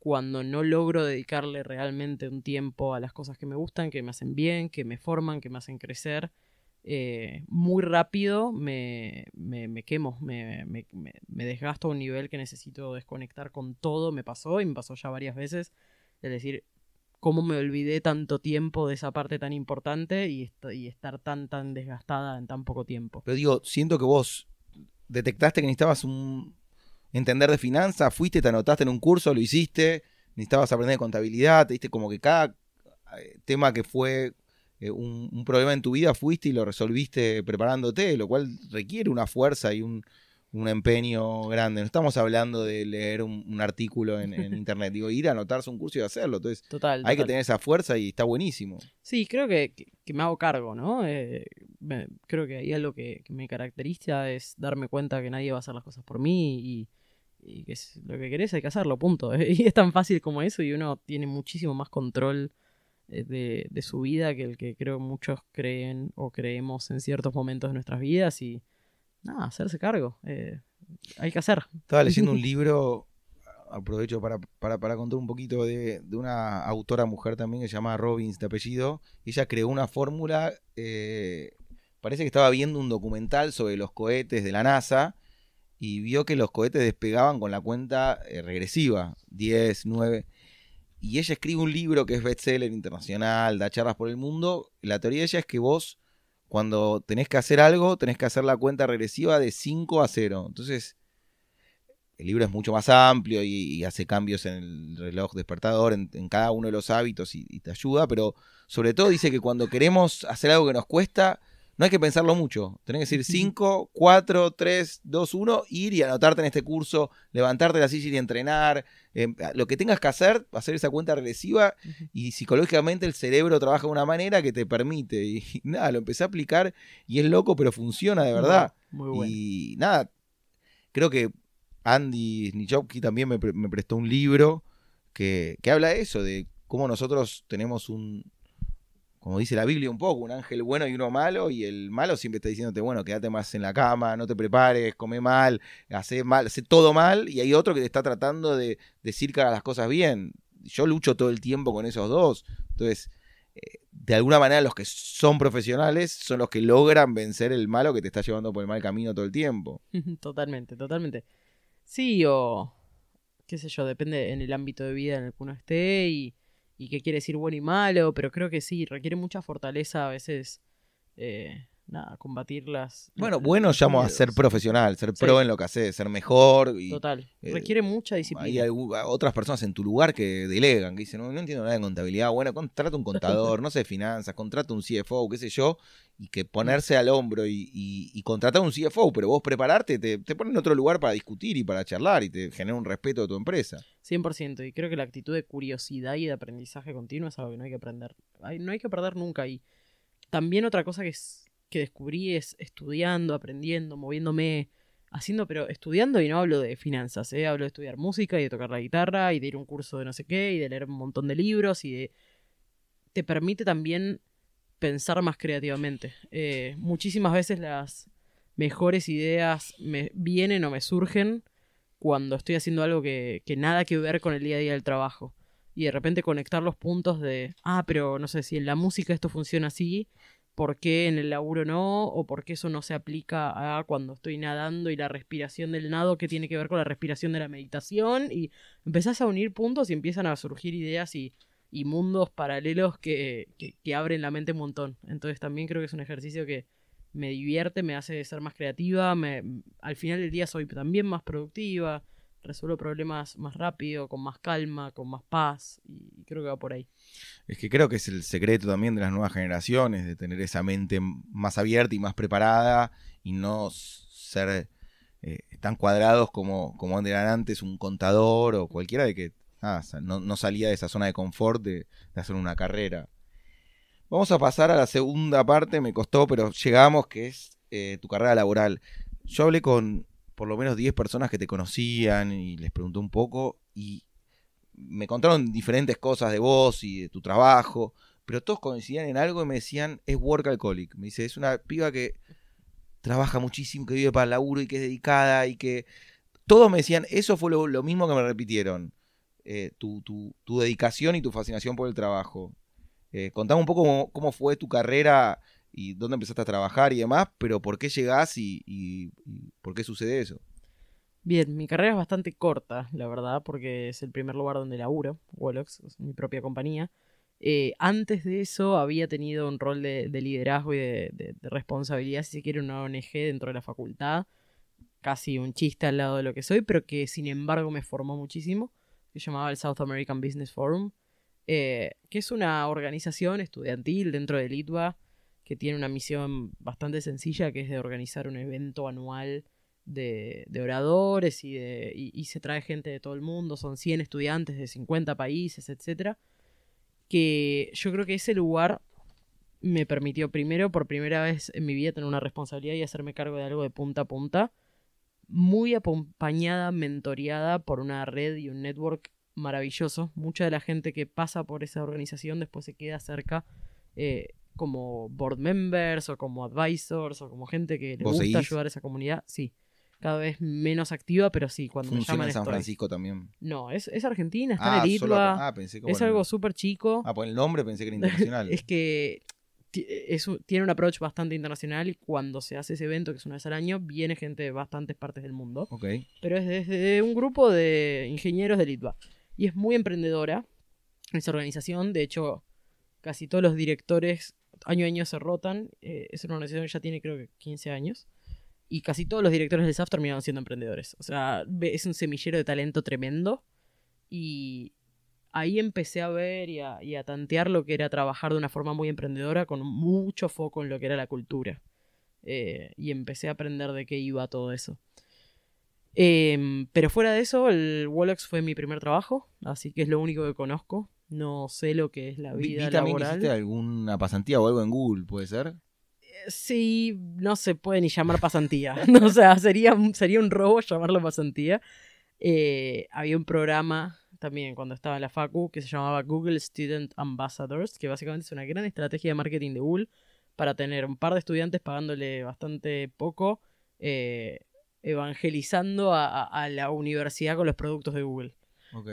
cuando no logro dedicarle realmente un tiempo a las cosas que me gustan, que me hacen bien, que me forman, que me hacen crecer, eh, muy rápido me, me, quemo, me, me, desgasto a un nivel que necesito desconectar con todo. Me pasó y me pasó ya varias veces. Es decir, cómo me olvidé tanto tiempo de esa parte tan importante y, y estar tan, tan desgastada en tan poco tiempo. Pero digo, siento que vos detectaste que necesitabas un, entender de finanzas, fuiste, te anotaste en un curso, lo hiciste, necesitabas aprender de contabilidad, te diste como que cada eh, tema que fue eh, un, problema en tu vida fuiste y lo resolviste preparándote, lo cual requiere una fuerza y un, empeño grande. No estamos hablando de leer un, artículo en, internet, digo, ir a anotarse un curso y hacerlo. Entonces, hay que tener esa fuerza y está buenísimo. Sí, creo que, me hago cargo, ¿no? Eh, creo que ahí algo que, que me caracteriza es darme cuenta que nadie va a hacer las cosas por mí y y que es lo que querés hay que hacerlo, punto. Y es tan fácil como eso y uno tiene muchísimo más control eh, de, de, su vida que el que creo muchos creen o creemos en ciertos momentos de nuestras vidas y nada, hacerse cargo. Eh, hay que hacer. Estaba leyendo un libro, aprovecho para, para, para contar un poquito de, de, una autora mujer también que se llama Robbins de apellido. Ella creó una fórmula, eh, parece que estaba viendo un documental sobre los cohetes de la NASA y vio que los cohetes despegaban con la cuenta eh, regresiva, 10, 9. Y ella escribe un libro que es bestseller internacional, da charlas por el mundo. La teoría de ella es que vos, cuando tenés que hacer algo, tenés que hacer la cuenta regresiva de 5 a 0. Entonces, el libro es mucho más amplio y, hace cambios en el reloj despertador, en, cada uno de los hábitos y, y te ayuda, pero sobre todo dice que cuando queremos hacer algo que nos cuesta, no hay que pensarlo mucho. Tenés que decir 5, 4, 3, 2, 1, ir y anotarte en este curso, levantarte de la silla y entrenar. Em, lo que tengas que hacer, hacer esa cuenta regresiva y psicológicamente el cerebro trabaja de una manera que te permite. Y, nada, lo empecé a aplicar y es loco, pero funciona de verdad. Muy bueno. Y nada, creo que Andy Nichowski también me, prestó un libro que, que habla de eso, de cómo nosotros tenemos un, como dice la Biblia un poco, un ángel bueno y uno malo, y el malo siempre está diciéndote, bueno, quédate más en la cama, no te prepares, come mal, hace mal, hace todo mal, y hay otro que te está tratando de decir que las cosas bien. Yo lucho todo el tiempo con esos dos. Entonces, eh, de alguna manera los que son profesionales son los que logran vencer el malo que te está llevando por el mal camino todo el tiempo. totalmente, totalmente. Sí, o qué sé yo, depende en el ámbito de vida en el que uno esté y y qué quiere decir bueno y malo, pero creo que sí, requiere mucha fortaleza a veces. Eh, nada, combatir las. Bueno, bueno llamo a ser profesional, ser pro en lo que haces, ser mejor. Y, Total. Eh, Requiere mucha disciplina. Hay otras personas en tu lugar que delegan, que dicen, no, no entiendo nada de contabilidad. Bueno, contrata un contador, no sé de finanzas, contrata un CFO, qué sé yo, y que ponerse al hombro y, y, contratar un CFO, pero vos prepararte, te, te ponen en otro lugar para discutir y para charlar y te genera un respeto de tu empresa. 100%, y creo que la actitud de curiosidad y de aprendizaje continuo es algo que no hay que aprender. no hay que perder nunca. Y también otra cosa que es que descubrí es estudiando, aprendiendo, moviéndome, haciendo, pero estudiando y no hablo de finanzas, ¿eh? hablo de estudiar música y de tocar la guitarra y de ir a un curso de no sé qué y de leer un montón de libros y de... te permite también pensar más creativamente. Eh, muchísimas veces las mejores ideas me vienen o me surgen cuando estoy haciendo algo que, que nada que ver con el día a día del trabajo. Y de repente conectar los puntos de, ah, pero no sé si en la música esto funciona así, por qué en el laburo no, o por qué eso no se aplica a cuando estoy nadando y la respiración del nado que tiene que ver con la respiración de la meditación, y empezás a unir puntos y empiezan a surgir ideas y, mundos paralelos que, que, abren la mente un montón. Entonces también creo que es un ejercicio que me divierte, me hace ser más creativa, me, al final del día soy también más productiva, resuelvo problemas más rápido, con más calma, con más paz, y creo que va por ahí. Es que creo que es el secreto también de las nuevas generaciones, de tener esa mente más abierta y más preparada y no ser eh, tan cuadrados como, como eran antes un contador o cualquiera de que no, salía de esa zona de confort de, hacer una carrera. Vamos a pasar a la segunda parte, me costó, pero llegamos, que es eh, tu carrera laboral. Yo hablé con por lo menos 10 personas que te conocían y les pregunté un poco y me contaron diferentes cosas de vos y de tu trabajo, pero todos coincidían en algo y me decían, es work alcoholic. Me dice, es una piba que trabaja muchísimo, que vive para el laburo y que es dedicada y que... Todos me decían, eso fue lo, mismo que me repitieron. Eh, tu, dedicación y tu fascinación por el trabajo. Eh, contame un poco cómo, fue tu carrera y dónde empezaste a trabajar y demás, pero por qué llegás y, por qué sucede eso. Bien, mi carrera es bastante corta, la verdad, porque es el primer lugar donde laburo, Wolox, es mi propia compañía. Eh, antes de eso había tenido un rol de, liderazgo y de, responsabilidad, si se quiere, una ONG dentro de la facultad. Casi un chiste al lado de lo que soy, pero que sin embargo me formó muchísimo. Se llamaba el South American Business Forum, eh, que es una organización estudiantil dentro del ITBA que tiene una misión bastante sencilla, que es de organizar un evento anual de, oradores y, de, y, se trae gente de todo el mundo, son 100 estudiantes de 50 países, etc. Que yo creo que ese lugar me permitió primero, por primera vez en mi vida, tener una responsabilidad y hacerme cargo de algo de punta a punta, muy acompañada, mentoreada por una red y un network maravilloso. Mucha de la gente que pasa por esa organización después se queda cerca eh, como board members o como advisors o como gente que le gusta ayudar a esa comunidad, sí. Cada vez menos activa, pero sí, cuando me llaman en San Francisco también. No, es, es Argentina, está en el ITBA. Ah, pensé que es algo súper chico. Ah, por el nombre pensé que era internacional. es que tiene un approach bastante internacional y cuando se hace ese evento, que es una vez al año, viene gente de bastantes partes del mundo. Ok. Pero es desde un grupo de ingenieros del ITBA. Y es muy emprendedora esa organización. De hecho, casi todos los directores año a año se rotan. Eh, es una organización que ya tiene creo que 15 años. Y casi todos los directores del SAF terminaron siendo emprendedores. O sea, es un semillero de talento tremendo. Y ahí empecé a ver y a, tantear lo que era trabajar de una forma muy emprendedora con mucho foco en lo que era la cultura. Eh, y empecé a aprender de qué iba todo eso. Em, pero fuera de eso, el Wolox fue mi primer trabajo, así que es lo único que conozco. No sé lo que es la vida vi, también laboral. hiciste alguna pasantía o algo en Google, ¿puede ser? Eh, sí, no se puede ni llamar pasantía. o sea, sería, sería un robo llamarlo pasantía. Eh, había un programa también cuando estaba en la Facu, que se llamaba Google Student Ambassadors, que básicamente es una gran estrategia de marketing de Google para tener un par de estudiantes pagándole bastante poco, eh, evangelizando a, la universidad con los productos de Google. Ok.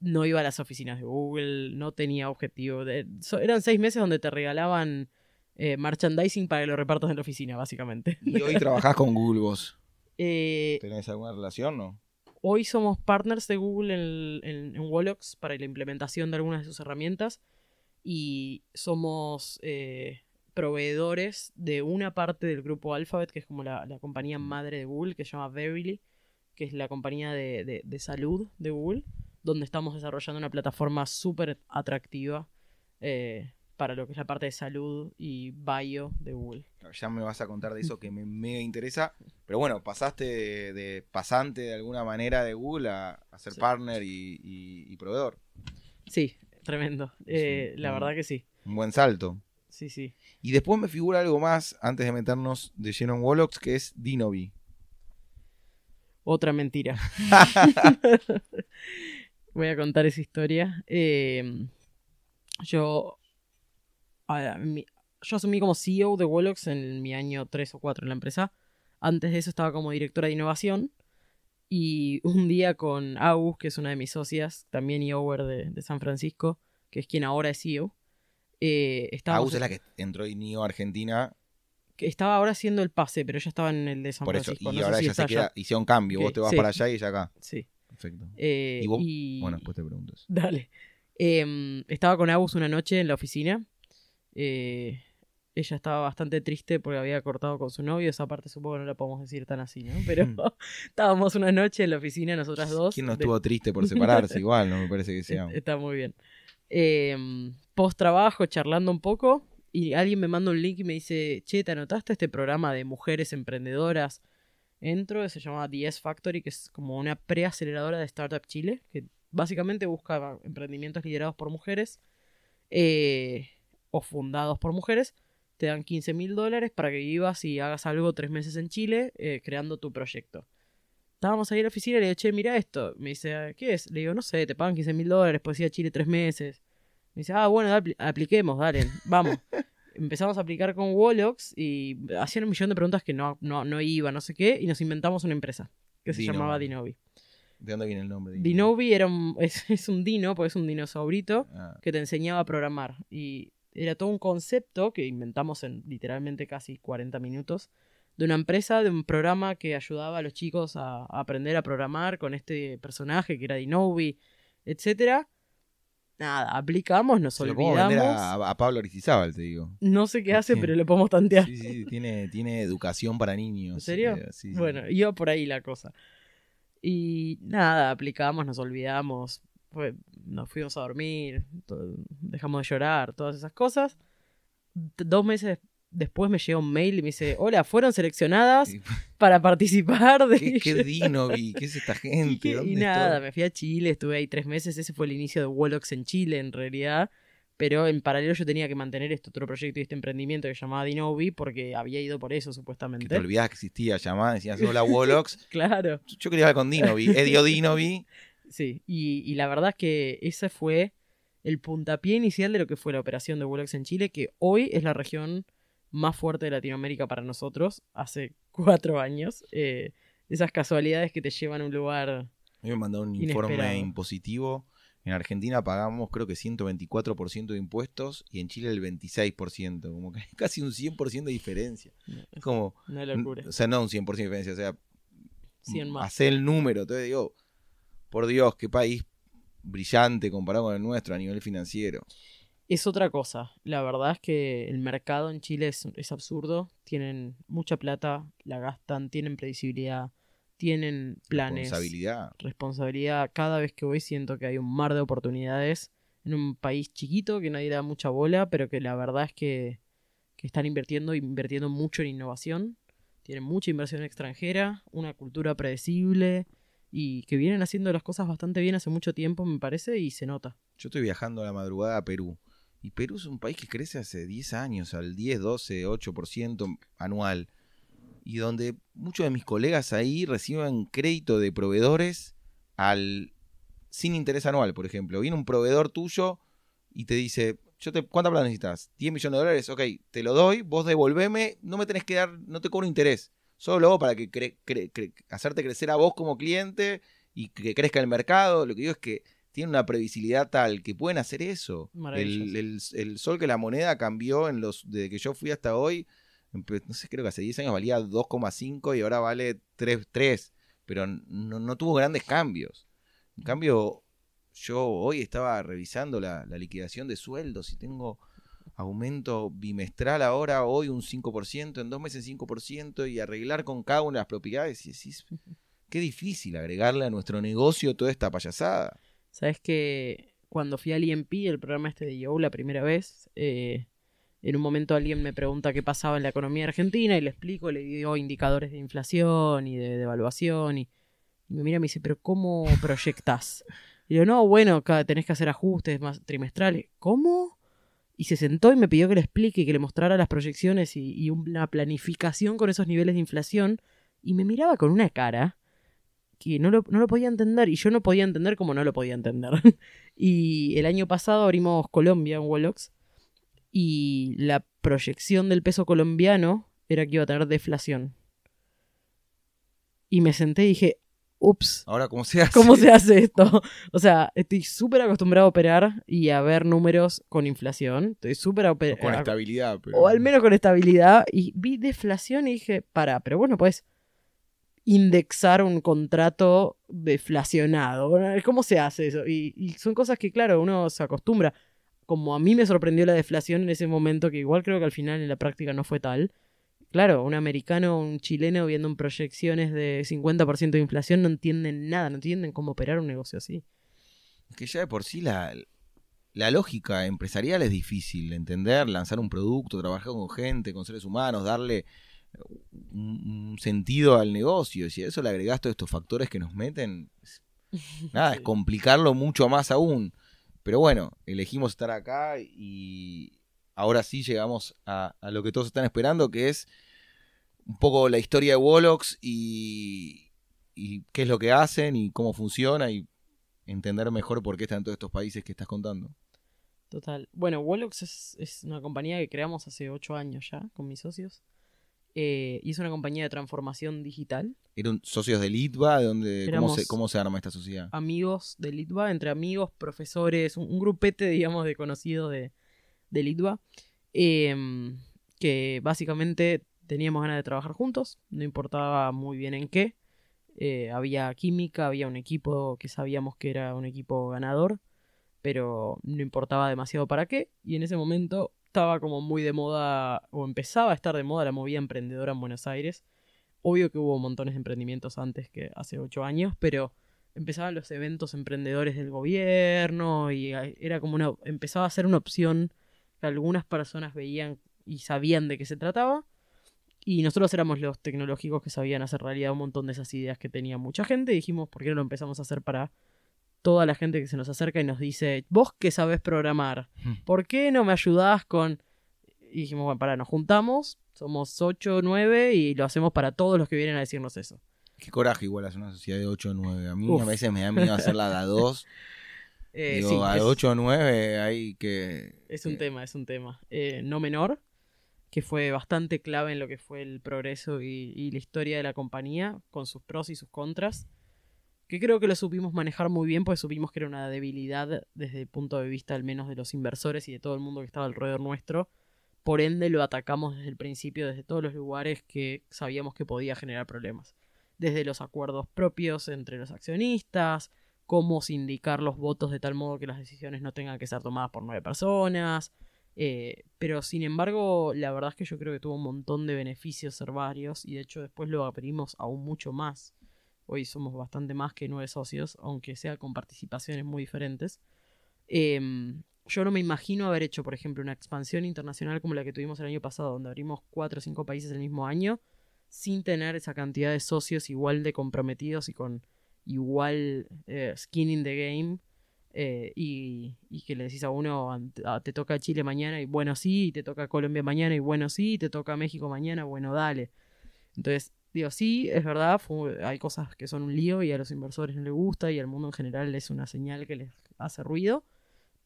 No iba a las oficinas de Google, no tenía objetivo. de- so- eran seis meses donde te regalaban eh, merchandising para que lo repartas en la oficina, básicamente. Y hoy trabajás con Google vos. Eh, ¿Tenés alguna relación, no? Hoy somos partners de Google en, en, para la implementación de algunas de sus herramientas y somos eh, proveedores de una parte del grupo Alphabet, que es como la, la compañía madre de Google, que se llama Verily, que es la compañía de, de- de salud de Google, donde estamos desarrollando una plataforma súper atractiva eh, para lo que es la parte de salud y bio de Google. Ya me vas a contar de eso que me mega interesa. Pero bueno, pasaste de, de pasante de alguna manera de Google a, a ser Sí. partner y, y- y proveedor. Sí, tremendo. Eh, la verdad que sí. Un buen salto. Sí, sí. Y después me figura algo más antes de meternos de lleno en Wolox, que es Dinovi. Otra mentira. Voy a contar esa historia. Eh, yo, a- mi- yo asumí como CEO de Wolox en mi año 3 o 4 en la empresa. Antes de eso estaba como directora de innovación. Y un día con Agus, que es una de mis socias, también EOwer de, de San Francisco, que es quien ahora es CEO. Eh, Agus es la que entró y NIO Argentina, que estaba ahora haciendo el pase, pero ella estaba en el de San por eso. Francisco. Y no ahora ella se queda, hicieron cambio. Ok, Vos te vas sí. para allá y ella acá. Sí. Perfecto. Eh, ¿Y vos? y- Bueno, después te pregunto eso. Dale. Em, estaba con Agus una noche en la oficina. Eh, ella estaba bastante triste porque había cortado con su novio. Esa parte supongo que no la podemos decir tan así, ¿no? Pero estábamos una noche en la oficina nosotras dos. ¿Quién no de- estuvo triste por separarse? Igual, no me parece que sea. Es- Está muy bien. Em, post trabajo, charlando un poco. Y alguien me manda un link y me dice: Che, ¿te anotaste este programa de mujeres emprendedoras? Entro, se llama DS Factory, que es como una preaceleradora de Startup Chile, que básicamente busca emprendimientos liderados por mujeres eh, o fundados por mujeres. Te dan 15 mil dólares para que vivas y hagas algo tres meses en Chile eh, creando tu proyecto. Estábamos ahí en la oficina y le digo, che, mira esto. Me dice, ¿qué es? Le digo, no sé, te pagan 15 mil dólares, puedes ir a Chile tres meses. Me dice, ah, bueno, apliquemos, dale, vamos. Empezamos a aplicar con Wolox y hacían un millón de preguntas que no, no, no iba, no sé qué, y nos inventamos una empresa que se llamaba Dinovi. ¿De dónde viene el nombre? Dinovi era un, es, es un dino, porque es un dinosaurito Ah, que te enseñaba a programar. Y era todo un concepto que inventamos en literalmente casi 40 minutos de una empresa, de un programa que ayudaba a los chicos a, a aprender a programar con este personaje que era Dinovi, etcétera. Nada, aplicamos, nos se lo podemos vender olvidamos. a, a Pablo Aristizábal, te digo. No sé qué hace, Sí. pero lo podemos tantear. Sí, sí, tiene, tiene educación para niños. ¿En serio? eh, sí, sí. Bueno, iba por ahí la cosa. Y nada, aplicamos, nos olvidamos, fue- nos fuimos a dormir, dejamos de llorar, todas esas cosas. Dos meses después me llega un mail y me dice, hola, fueron seleccionadas para participar de... ¿Qué, qué Dinovi? ¿Qué es esta gente? que- y ¿Dónde nada, me fui a Chile, estuve ahí tres meses, ese fue el inicio de Wolox en Chile en realidad, pero en paralelo yo tenía que mantener este otro proyecto y este emprendimiento que llamaba Dinovi porque había ido por eso Que supuestamente. te olvidabas que existía, llamada, decías, hola Wolox. Claro. Yo quería hablar con Dinovi, Edio Dinovi. Sí, y, y la verdad es que ese fue el puntapié inicial de lo que fue la operación de Wolox en Chile, que hoy es la región más fuerte de Latinoamérica para nosotros, hace cuatro años. Eh, esas casualidades que te llevan a un lugar... A mí me mandaron un Inesperado. informe impositivo. En Argentina pagamos creo que 124% de impuestos y en Chile el 26%. Como que hay casi un 100% de diferencia. Es como, Una locura. o sea, no un 100% de diferencia, o sea, 100 más. hacer el número. Entonces digo, por Dios, qué país brillante comparado con el nuestro a nivel financiero. Es otra cosa. La verdad es que el mercado en Chile es, es absurdo. Tienen mucha plata, la gastan, tienen predecibilidad, tienen planes. Responsabilidad. responsabilidad. Cada vez que voy siento que hay un mar de oportunidades en un país chiquito que nadie da mucha bola, pero que la verdad es que, que están invirtiendo, invirtiendo mucho en innovación. Tienen mucha inversión extranjera, una cultura predecible y que vienen haciendo las cosas bastante bien hace mucho tiempo, me parece, y se nota. Yo estoy viajando a la madrugada a Perú. Y Perú es un país que crece hace 10 años, al 10, 12, 8% anual. Y donde muchos de mis colegas ahí reciben crédito de proveedores al sin interés anual, por ejemplo. Viene un proveedor tuyo y te dice, yo te, ¿cuánta plata necesitas? 10 millones de dólares, ok, te lo doy, vos devolveme, no me tenés que dar, no te cobro interés. Solo lo hago para que hacerte crecer a vos como cliente y que crezca el mercado. Lo que digo es que tiene una previsibilidad tal que pueden hacer eso. El, el, sol que la moneda cambió en los desde que yo fui hasta hoy. No sé, creo que hace 10 años valía 2,5 y ahora vale 3, pero no, no, tuvo grandes cambios. En cambio, yo hoy estaba revisando la, liquidación de sueldos y tengo aumento bimestral ahora, hoy un 5%, en dos meses 5% y arreglar con cada una de las propiedades. Y decís, qué difícil agregarle a nuestro negocio toda esta payasada. Sabes que cuando fui al IMP, el programa este de Yo, la primera vez, eh, en un momento alguien me pregunta qué pasaba en la economía argentina y le explico, le digo indicadores de inflación y de devaluación y, y me mira y me dice, pero ¿cómo proyectas? Y yo, no, bueno, tenés que hacer ajustes más trimestrales. ¿Cómo? Y se sentó y me pidió que le explique, que le mostrara las proyecciones y, una planificación con esos niveles de inflación. Y me miraba con una cara que no lo, no lo podía entender. Y yo no podía entender como no lo podía entender. y el año pasado abrimos Colombia en Wallox. Y la proyección del peso colombiano era que iba a tener deflación. Y me senté y dije, ups. Ahora, ¿cómo se hace? ¿Cómo se hace esto? O sea, estoy súper acostumbrado a operar y a ver números con inflación. Estoy súper Con estabilidad. O al menos con estabilidad. Y vi deflación y dije, para, pero bueno, puedes indexar un contrato deflacionado. ¿Cómo se hace eso? Y, son cosas que, claro, uno se acostumbra. Como a mí me sorprendió la deflación en ese momento, que igual creo que al final en la práctica no fue tal Claro, un americano un chileno viendo proyecciones de 50% de inflación no entienden nada, no entienden cómo operar un negocio así. Que ya de por sí la, la lógica empresarial es difícil de entender, lanzar un producto, trabajar con gente, con seres humanos, darle un, sentido al negocio. Y si a eso le agregas todos estos factores que nos meten, nada, es complicarlo mucho más aún. Pero bueno, elegimos estar acá y, ahora sí llegamos a, lo que todos están esperando, que es un poco la historia de Wolox y, qué es lo que hacen y cómo funciona y entender mejor por qué están todos estos países que estás contando. Total. Bueno, Wolox es, una compañía que creamos hace ocho años ya con mis socios. Eh, y es una compañía de transformación digital. ¿Eran socios de Litva? ¿De dónde, cómo, se, ¿Cómo se arma esta sociedad? Amigos de Litva, entre amigos, profesores, un grupete, digamos, de conocidos de, de Litva, em, que básicamente teníamos ganas de trabajar juntos, no importaba muy bien en qué, eh, había química, había un equipo que sabíamos que era un equipo ganador, pero no importaba demasiado para qué, y en ese momento estaba como muy de moda, o empezaba a estar de moda la movida emprendedora en Buenos Aires. Obvio que hubo montones de emprendimientos antes que hace ocho años, pero empezaban los eventos emprendedores del gobierno y era como una, empezaba a ser una opción algunas personas veían y sabían de qué se trataba. Y nosotros éramos los tecnológicos que sabían hacer realidad un montón de esas ideas que tenía mucha gente. Y dijimos, ¿por qué no lo empezamos a hacer para toda la gente que se nos acerca y nos dice, vos que sabes programar, hmm. ¿por qué no me ayudás con... Y dijimos, bueno, para, nos juntamos, somos 8 o 9 y lo hacemos para todos los que vienen a decirnos eso. Qué coraje igual hacer una sociedad de 8 o 9. A mí a veces me da miedo hacerla de a 2. Eh, a 8 o 9 hay que... Es un tema, es un tema. Eh, no menor, que fue bastante clave en lo que fue el progreso y, la historia de la compañía, con sus pros y sus contras. Que creo que lo supimos manejar muy bien, porque supimos que era una debilidad desde el punto de vista al menos de los inversores y de todo el mundo que estaba alrededor nuestro. Por ende lo atacamos desde el principio, desde todos los lugares que sabíamos que podía generar problemas. Desde los acuerdos propios entre los accionistas, cómo sindicar los votos de tal modo que las decisiones no tengan que ser tomadas por nueve personas. Eh, pero sin embargo, la verdad es que yo creo que tuvo un montón de beneficios ser varios y de hecho después lo abrimos aún mucho más. Hoy somos bastante más que nueve socios, aunque sea con participaciones muy diferentes. Em, yo no me imagino haber hecho, por ejemplo, una expansión internacional como la que tuvimos el año pasado, donde abrimos cuatro o cinco países el mismo año, sin tener esa cantidad de socios igual de comprometidos y con igual eh, skin in the game eh, y, que le decís a uno, ah, te toca Chile mañana y bueno sí, te toca Colombia mañana y bueno sí, te toca México mañana, bueno dale. Entonces, Digo, sí, es verdad, hay cosas que son un lío y a los inversores no les gusta y al mundo en general es una señal que les hace ruido,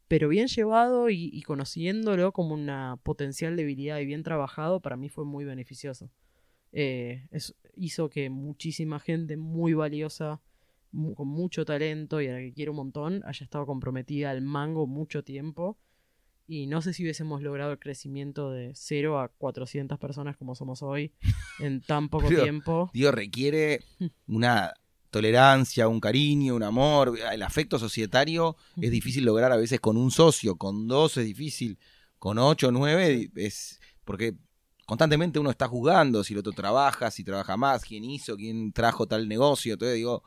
pero bien llevado y, conociéndolo como una potencial debilidad y bien trabajado, para mí fue muy beneficioso. Eh, hizo que muchísima gente muy valiosa, con mucho talento y a la que quiero un montón, haya estado comprometida al mango mucho tiempo. Y no sé si hubiésemos logrado el crecimiento de 0 a 400 personas como somos hoy en tan poco Pero- tiempo. Digo, requiere una tolerancia, un cariño, un amor. El afecto societario es difícil lograr a veces con un socio, con dos es difícil, con ocho, nueve es porque constantemente uno está jugando si el otro trabaja, si trabaja más, quién hizo, quién trajo tal negocio. Entonces digo,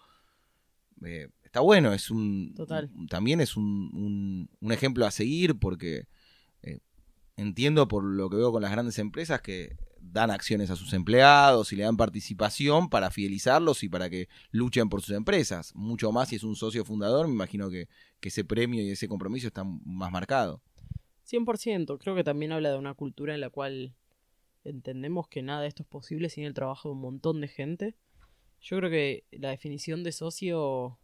eh, está bueno, es un Total. un- también es un, un- un ejemplo a seguir porque eh, entiendo por lo que veo con las grandes empresas que dan acciones a sus empleados y le dan participación para fidelizarlos y para que luchen por sus empresas. Mucho más si es un socio fundador, me imagino que, que ese premio y ese compromiso está más marcado. 100%. Creo que también habla de una cultura en la cual entendemos que nada de esto es posible sin el trabajo de un montón de gente. Yo creo que la definición de socio,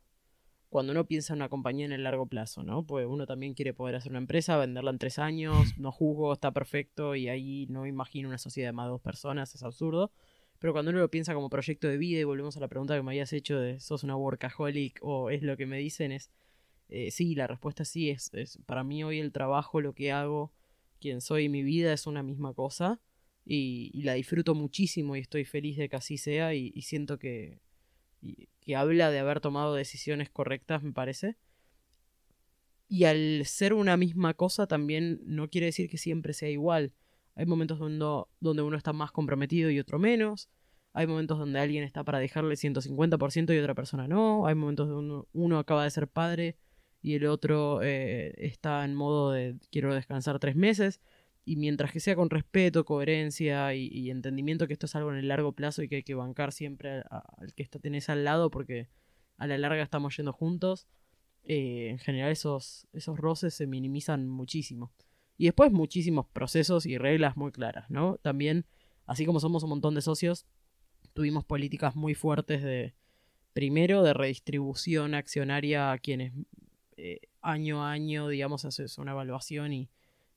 cuando uno piensa en una compañía en el largo plazo, ¿no? Pues uno también quiere poder hacer una empresa, venderla en tres años, no juzgo, está perfecto y ahí no imagino una sociedad de más de dos personas, es absurdo. Pero cuando uno lo piensa como proyecto de vida y volvemos a la pregunta que me habías hecho de sos una workaholic o es lo que me dicen, es eh, sí, la respuesta es sí, es, es para mí hoy el trabajo, lo que hago, quien soy y mi vida es una misma cosa y, y la disfruto muchísimo y estoy feliz de que así sea y, y siento que, y- que habla de haber tomado decisiones correctas, me parece. Y al ser una misma cosa también no quiere decir que siempre sea igual. Hay momentos donde, donde uno está más comprometido y otro menos. Hay momentos donde alguien está para dejarle 150% y otra persona no. Hay momentos donde uno, uno acaba de ser padre y el otro eh, está en modo de quiero descansar tres meses. Y mientras que sea con respeto, coherencia y, entendimiento que esto es algo en el largo plazo y que hay que bancar siempre al que está, tenés al lado porque a la larga estamos yendo juntos, eh, en general esos, esos roces se minimizan muchísimo. Y después muchísimos procesos y reglas muy claras, ¿no? También, así como somos un montón de socios, tuvimos políticas muy fuertes de, primero, de redistribución accionaria a quienes eh, año a año, digamos, haces una evaluación y,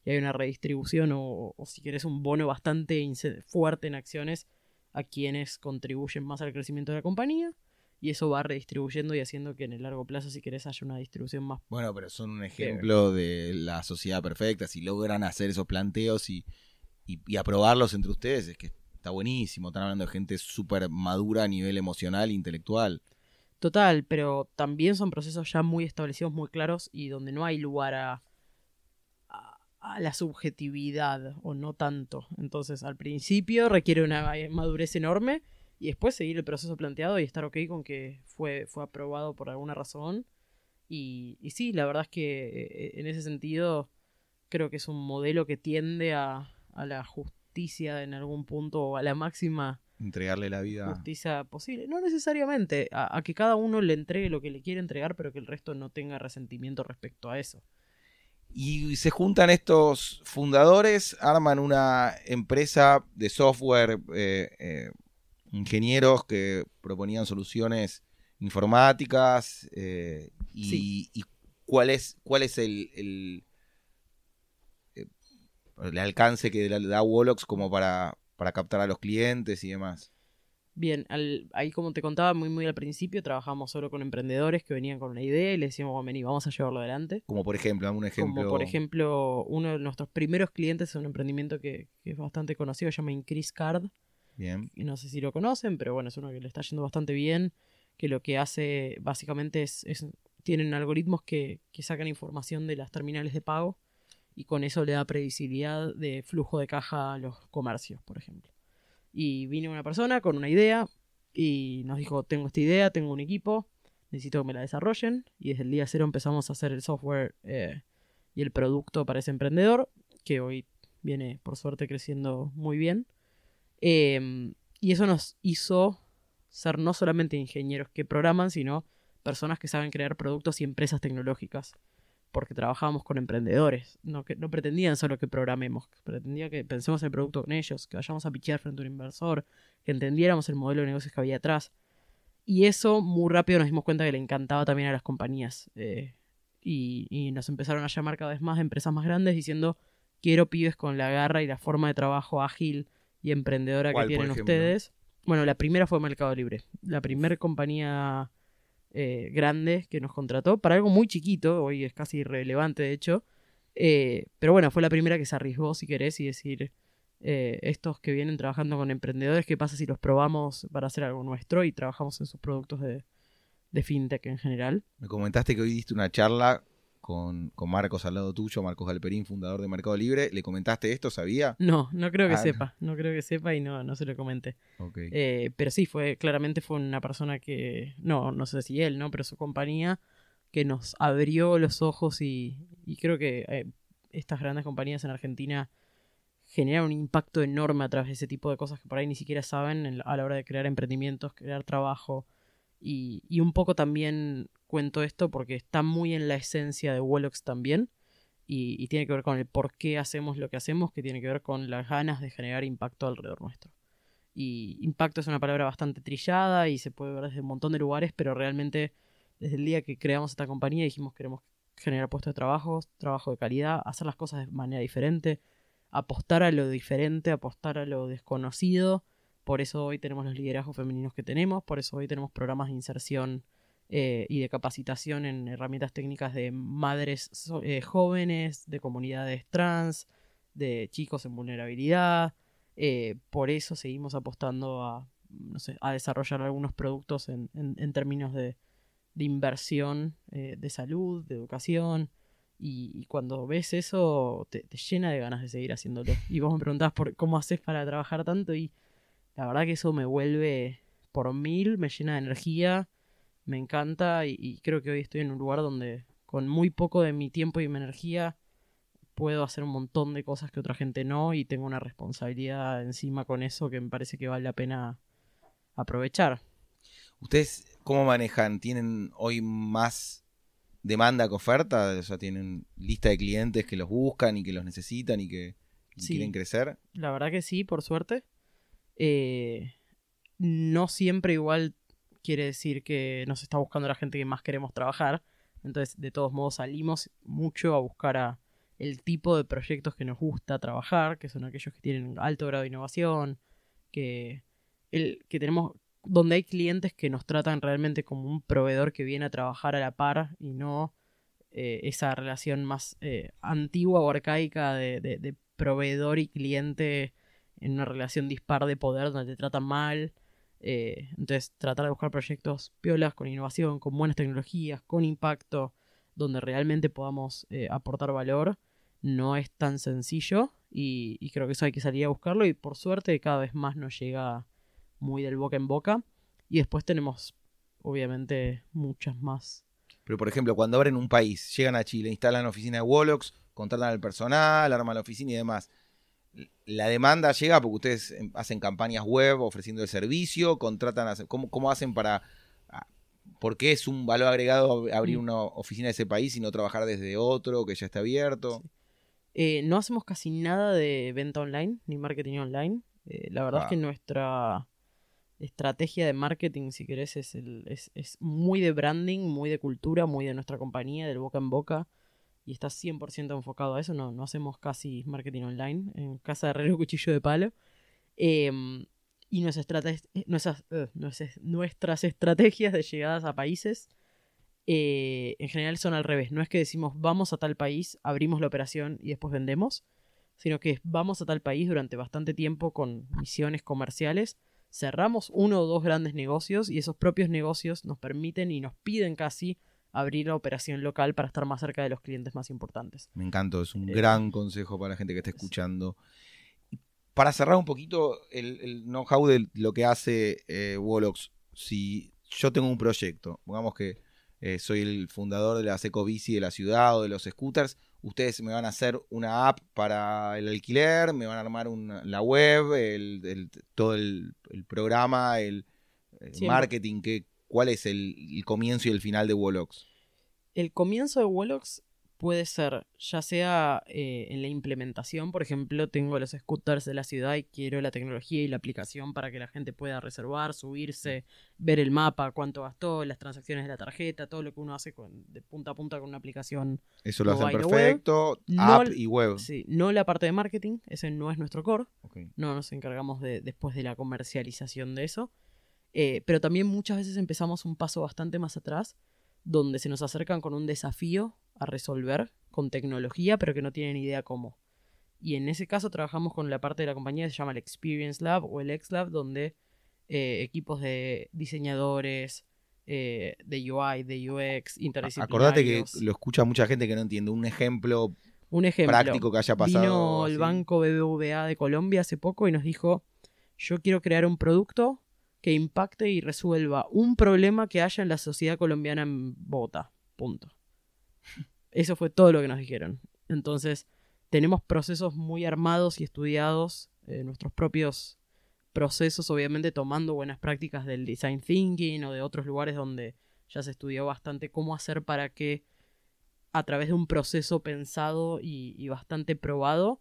y hay una redistribución o, o si querés un bono bastante fuerte en acciones a quienes contribuyen más al crecimiento de la compañía y eso va redistribuyendo y haciendo que en el largo plazo, si querés, haya una distribución más Bueno, pero son un ejemplo de la sociedad perfecta. Si logran hacer esos planteos y, y- y aprobarlos entre ustedes, es que está buenísimo. Están hablando de gente súper madura a nivel emocional e intelectual. Total, pero también son procesos ya muy establecidos, muy claros y donde no hay lugar a, a, la subjetividad o no tanto. Entonces, al principio requiere una madurez enorme y después seguir el proceso planteado y estar ok con que fue, fue aprobado por alguna razón. Y, y sí, la verdad es que eh, en ese sentido creo que es un modelo que tiende a, a la justicia en algún punto o a la máxima Entregarle la vida. justicia posible. No necesariamente, a, a que cada uno le entregue lo que le quiere entregar, pero que el resto no tenga resentimiento respecto a eso. Y se juntan estos fundadores, arman una empresa de software, eh, eh, ingenieros que proponían soluciones informáticas. eh, y, Sí. y cuál es, cuál es el, el, el alcance que le da Wolox como para, para captar a los clientes y demás. Bien, al- ahí como te contaba muy muy al principio, trabajamos solo con emprendedores que venían con una idea y les decíamos, bueno, vení, vamos a llevarlo adelante. Como por ejemplo, dame un ejemplo. Como por ejemplo, uno de nuestros primeros clientes es un emprendimiento que, que es bastante conocido, se llama Increase Card. Bien. y no sé si lo conocen, pero bueno, es uno que le está yendo bastante bien, que lo que hace básicamente es, es- tienen algoritmos que, que sacan información de las terminales de pago y con eso le da previsibilidad de flujo de caja a los comercios, por ejemplo. Y vino una persona con una idea y nos dijo, tengo esta idea, tengo un equipo, necesito que me la desarrollen y desde el día cero empezamos a hacer el software eh, y el producto para ese emprendedor, que hoy viene por suerte creciendo muy bien. Eh, y eso nos hizo ser no solamente ingenieros que programan, sino personas que saben crear productos y empresas tecnológicas. Porque trabajábamos con emprendedores. No, que, no pretendían solo que programemos, pretendía que pensemos el producto con ellos, que vayamos a pichear frente a un inversor, que entendiéramos el modelo de negocios que había atrás. Y eso muy rápido nos dimos cuenta que le encantaba también a las compañías. Eh, y, nos empezaron a llamar cada vez más empresas más grandes diciendo, quiero pibes con la garra y la forma de trabajo ágil y emprendedora que tienen ustedes. Bueno, la primera fue Mercado Libre. La primera compañía eh, grande que nos contrató para algo muy chiquito, hoy es casi irrelevante de hecho. Eh, pero bueno, fue la primera que se arriesgó, si querés, y decir, eh, estos que vienen trabajando con emprendedores, ¿qué pasa si los probamos para hacer algo nuestro y trabajamos en sus productos de, de fintech en general? Me comentaste que hoy diste una charla con, Marcos al lado tuyo, Marcos Galperín, fundador de Mercado Libre. ¿Le comentaste esto? ¿Sabía? No, no creo que ah, sepa. No. creo que sepa y no, no se lo comenté. Eh, pero sí, fue, claramente fue una persona que. No, no sé si él, ¿no? Pero su compañía que nos abrió los ojos y, y creo que eh, estas grandes compañías en Argentina genera un impacto enorme a través de ese tipo de cosas que por ahí ni siquiera saben a la hora de crear emprendimientos, crear trabajo. Y, y, un poco también cuento esto porque está muy en la esencia de Wolox también. Y, y, tiene que ver con el por qué hacemos lo que hacemos, que tiene que ver con las ganas de generar impacto alrededor nuestro. Y impacto es una palabra bastante trillada y se puede ver desde un montón de lugares, pero realmente desde el día que creamos esta compañía dijimos que queremos generar puestos de trabajo, trabajo de calidad, hacer las cosas de manera diferente, apostar a lo diferente, apostar a lo desconocido. Por eso hoy tenemos los liderazgos femeninos que tenemos, por eso hoy tenemos programas de inserción eh, y de capacitación en herramientas técnicas de madres eh, jóvenes, de comunidades trans, de chicos en vulnerabilidad. Eh, por eso seguimos apostando a, no sé, a desarrollar algunos productos en, en, términos de, de inversión de salud, de educación, y, cuando ves eso, te, llena de ganas de seguir haciéndolo. Y vos me preguntabas por cómo haces para trabajar tanto y la verdad que eso me vuelve por mil, me llena de energía, me encanta y, creo que hoy estoy en un lugar donde con muy poco de mi tiempo y mi energía puedo hacer un montón de cosas que otra gente no y tengo una responsabilidad encima con eso que me parece que vale la pena aprovechar. ¿Ustedes cómo manejan? ¿Tienen hoy más demanda que oferta, o sea, tienen lista de clientes que los buscan y que los necesitan y que quieren crecer. La verdad que sí, por suerte. Eh, no siempre igual quiere decir que nos está buscando la gente que más queremos trabajar. Entonces, de todos modos, salimos mucho a buscar a el tipo de proyectos que nos gusta trabajar, que son aquellos que tienen alto grado de innovación, que, el, que tenemos donde hay clientes que nos tratan realmente como un proveedor que viene a trabajar a la par y no eh, esa relación más eh, antigua o arcaica de, proveedor y cliente en una relación dispar de poder donde te tratan mal. Eh, entonces, tratar de buscar proyectos piolas con innovación, con buenas tecnologías, con impacto, donde realmente podamos aportar valor, no es tan sencillo y, y, creo que eso hay que salir a buscarlo y por suerte cada vez más nos llega muy del boca en boca. Y después tenemos, obviamente, muchas más. Pero, por ejemplo, cuando abren un país, llegan a Chile, instalan la oficina de Wolox, contratan al personal, arman la oficina y demás. La demanda llega porque ustedes em, hacen campañas web ofreciendo el servicio, contratan, ¿cómo, cómo hacen para ah, ¿Por qué es un valor agregado abrir mm. una oficina de ese país y no trabajar desde otro que ya está abierto? Eh, no hacemos casi nada de venta online ni marketing online. Eh, la verdad es que ah. nuestra estrategia de marketing, si querés, es, el, es, es, muy de branding, muy de cultura, muy de nuestra compañía, del boca en boca. Y está 100% enfocado a eso. No, no hacemos casi marketing online en casa de herrero cuchillo de palo. Em, y nuestras, eh, nuestras, nuestras, estrategias de llegadas a países eh, en general son al revés. No es que decimos vamos a tal país, abrimos la operación y después vendemos, sino que vamos a tal país durante bastante tiempo con misiones comerciales cerramos uno o dos grandes negocios y esos propios negocios nos permiten y nos piden casi abrir la operación local para estar más cerca de los clientes más importantes. Me encanta, es un eh, gran consejo para la gente que está escuchando. Para cerrar un poquito el, know-how de lo que hace eh, Wolox, si yo tengo un proyecto, digamos que eh, soy el fundador de la Secobici de la ciudad o de los scooters, ustedes me van a hacer una app para el alquiler, me van a armar la web, el, todo el, programa, el, marketing, ¿cuál es el, comienzo y el final de Wolox? El comienzo de Wolox puede ser ya sea eh, en la implementación, por ejemplo, tengo los scooters de la ciudad y quiero la tecnología y la aplicación para que la gente pueda reservar, subirse, ver el mapa, cuánto gastó, las transacciones de la tarjeta, todo lo que uno hace con, de punta a punta con una aplicación. Eso lo hacen web. perfecto, No app l- y web. Sí, no la parte de marketing, ese no es nuestro core. No nos encargamos de, después de la comercialización de eso. Eh, pero también muchas veces empezamos un paso bastante más atrás, donde se nos acercan con un desafío a resolver con tecnología, pero que no tienen idea cómo. Y en ese caso trabajamos con la parte de la compañía que se llama el Experience Lab o el X Lab, donde eh, equipos de diseñadores, eh, de UI, de UX, interdisciplinarios. Acordate que lo escucha mucha gente que no entiende. Un ejemplo un ejemplo, práctico que haya pasado. Vino el así. banco BBVA de Colombia hace poco y nos dijo, yo quiero crear un producto que impacte y resuelva un problema que haya en la sociedad colombiana en Bogotá. Punto. Eso fue todo lo que nos dijeron. Entonces, tenemos procesos muy armados y estudiados, eh, nuestros propios procesos, obviamente tomando buenas prácticas del design thinking o de otros lugares donde ya se estudió bastante cómo hacer para que a través de un proceso pensado y, y bastante probado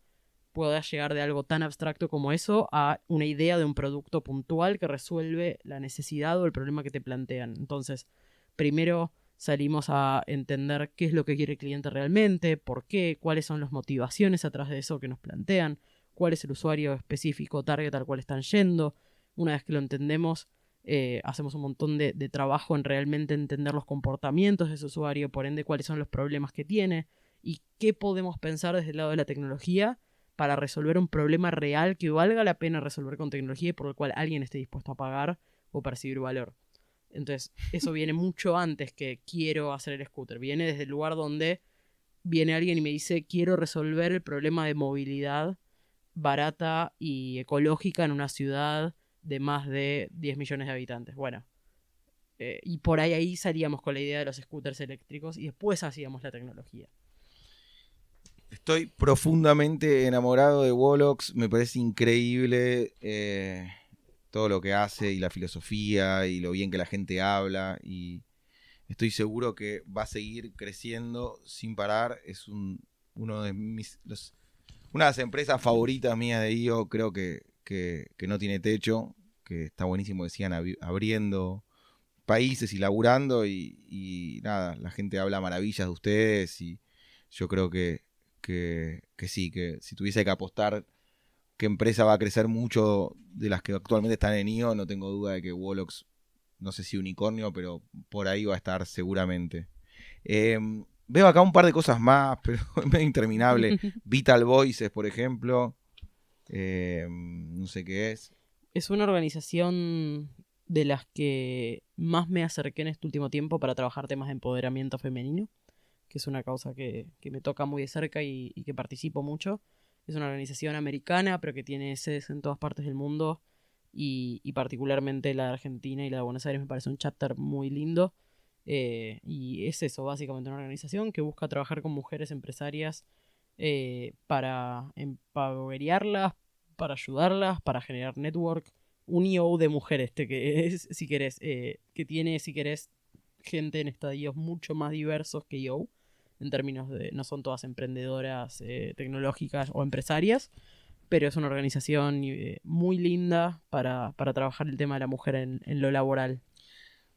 pueda llegar de algo tan abstracto como eso a una idea de un producto puntual que resuelve la necesidad o el problema que te plantean. Entonces, primero salimos a entender qué es lo que quiere el cliente realmente, por qué, cuáles son las motivaciones atrás de eso que nos plantean, cuál es el usuario específico, target al cual están yendo. Una vez que lo entendemos, eh, hacemos un montón de, de trabajo en realmente entender los comportamientos de ese usuario, por ende cuáles son los problemas que tiene y qué podemos pensar desde el lado de la tecnología para resolver un problema real que valga la pena resolver con tecnología y por el cual alguien esté dispuesto a pagar o percibir valor. Entonces, eso viene mucho antes que quiero hacer el scooter. Viene desde el lugar donde viene alguien y me dice quiero resolver el problema de movilidad barata y ecológica en una ciudad de más de 10 millones de habitantes. Bueno, eh, y por ahí ahí salíamos con la idea de los scooters eléctricos y después hacíamos la tecnología. Estoy profundamente enamorado de Wolox. Me parece increíble eh, todo lo que hace y la filosofía y lo bien que la gente habla. Y estoy seguro que va a seguir creciendo sin parar. Es un, uno de mis. una de las empresas favoritas mías de IO. Creo que, que- no tiene techo. Que está buenísimo que sigan abriendo países y laburando. Y nada, la gente habla maravillas de ustedes. Y yo creo que, que, que sí, que si tuviese que apostar qué empresa va a crecer mucho de las que actualmente están en IO, no tengo duda de que Wolox, no sé si unicornio, pero por ahí va a estar seguramente. Eh, veo acá un par de cosas más, pero es medio interminable. Vital Voices, por ejemplo. Eh, no sé qué es. Es una organización de las que más me acerqué en este último tiempo para trabajar temas de empoderamiento femenino, que es una causa que, que me toca muy de cerca y, que participo mucho. Es una organización americana, pero que tiene sedes en todas partes del mundo y, particularmente la de Argentina y la de Buenos Aires me parece un chapter muy lindo. Eh, y es eso, básicamente una organización que busca trabajar con mujeres empresarias eh, para empoweriarlas, para ayudarlas, para generar network. Un IO de mujeres, que es, si querés, eh, que tiene, si querés, gente en estadios mucho más diversos que IO, en términos de, no son todas emprendedoras eh, tecnológicas o empresarias, pero es una organización eh, muy linda para, para trabajar el tema de la mujer en, en lo laboral.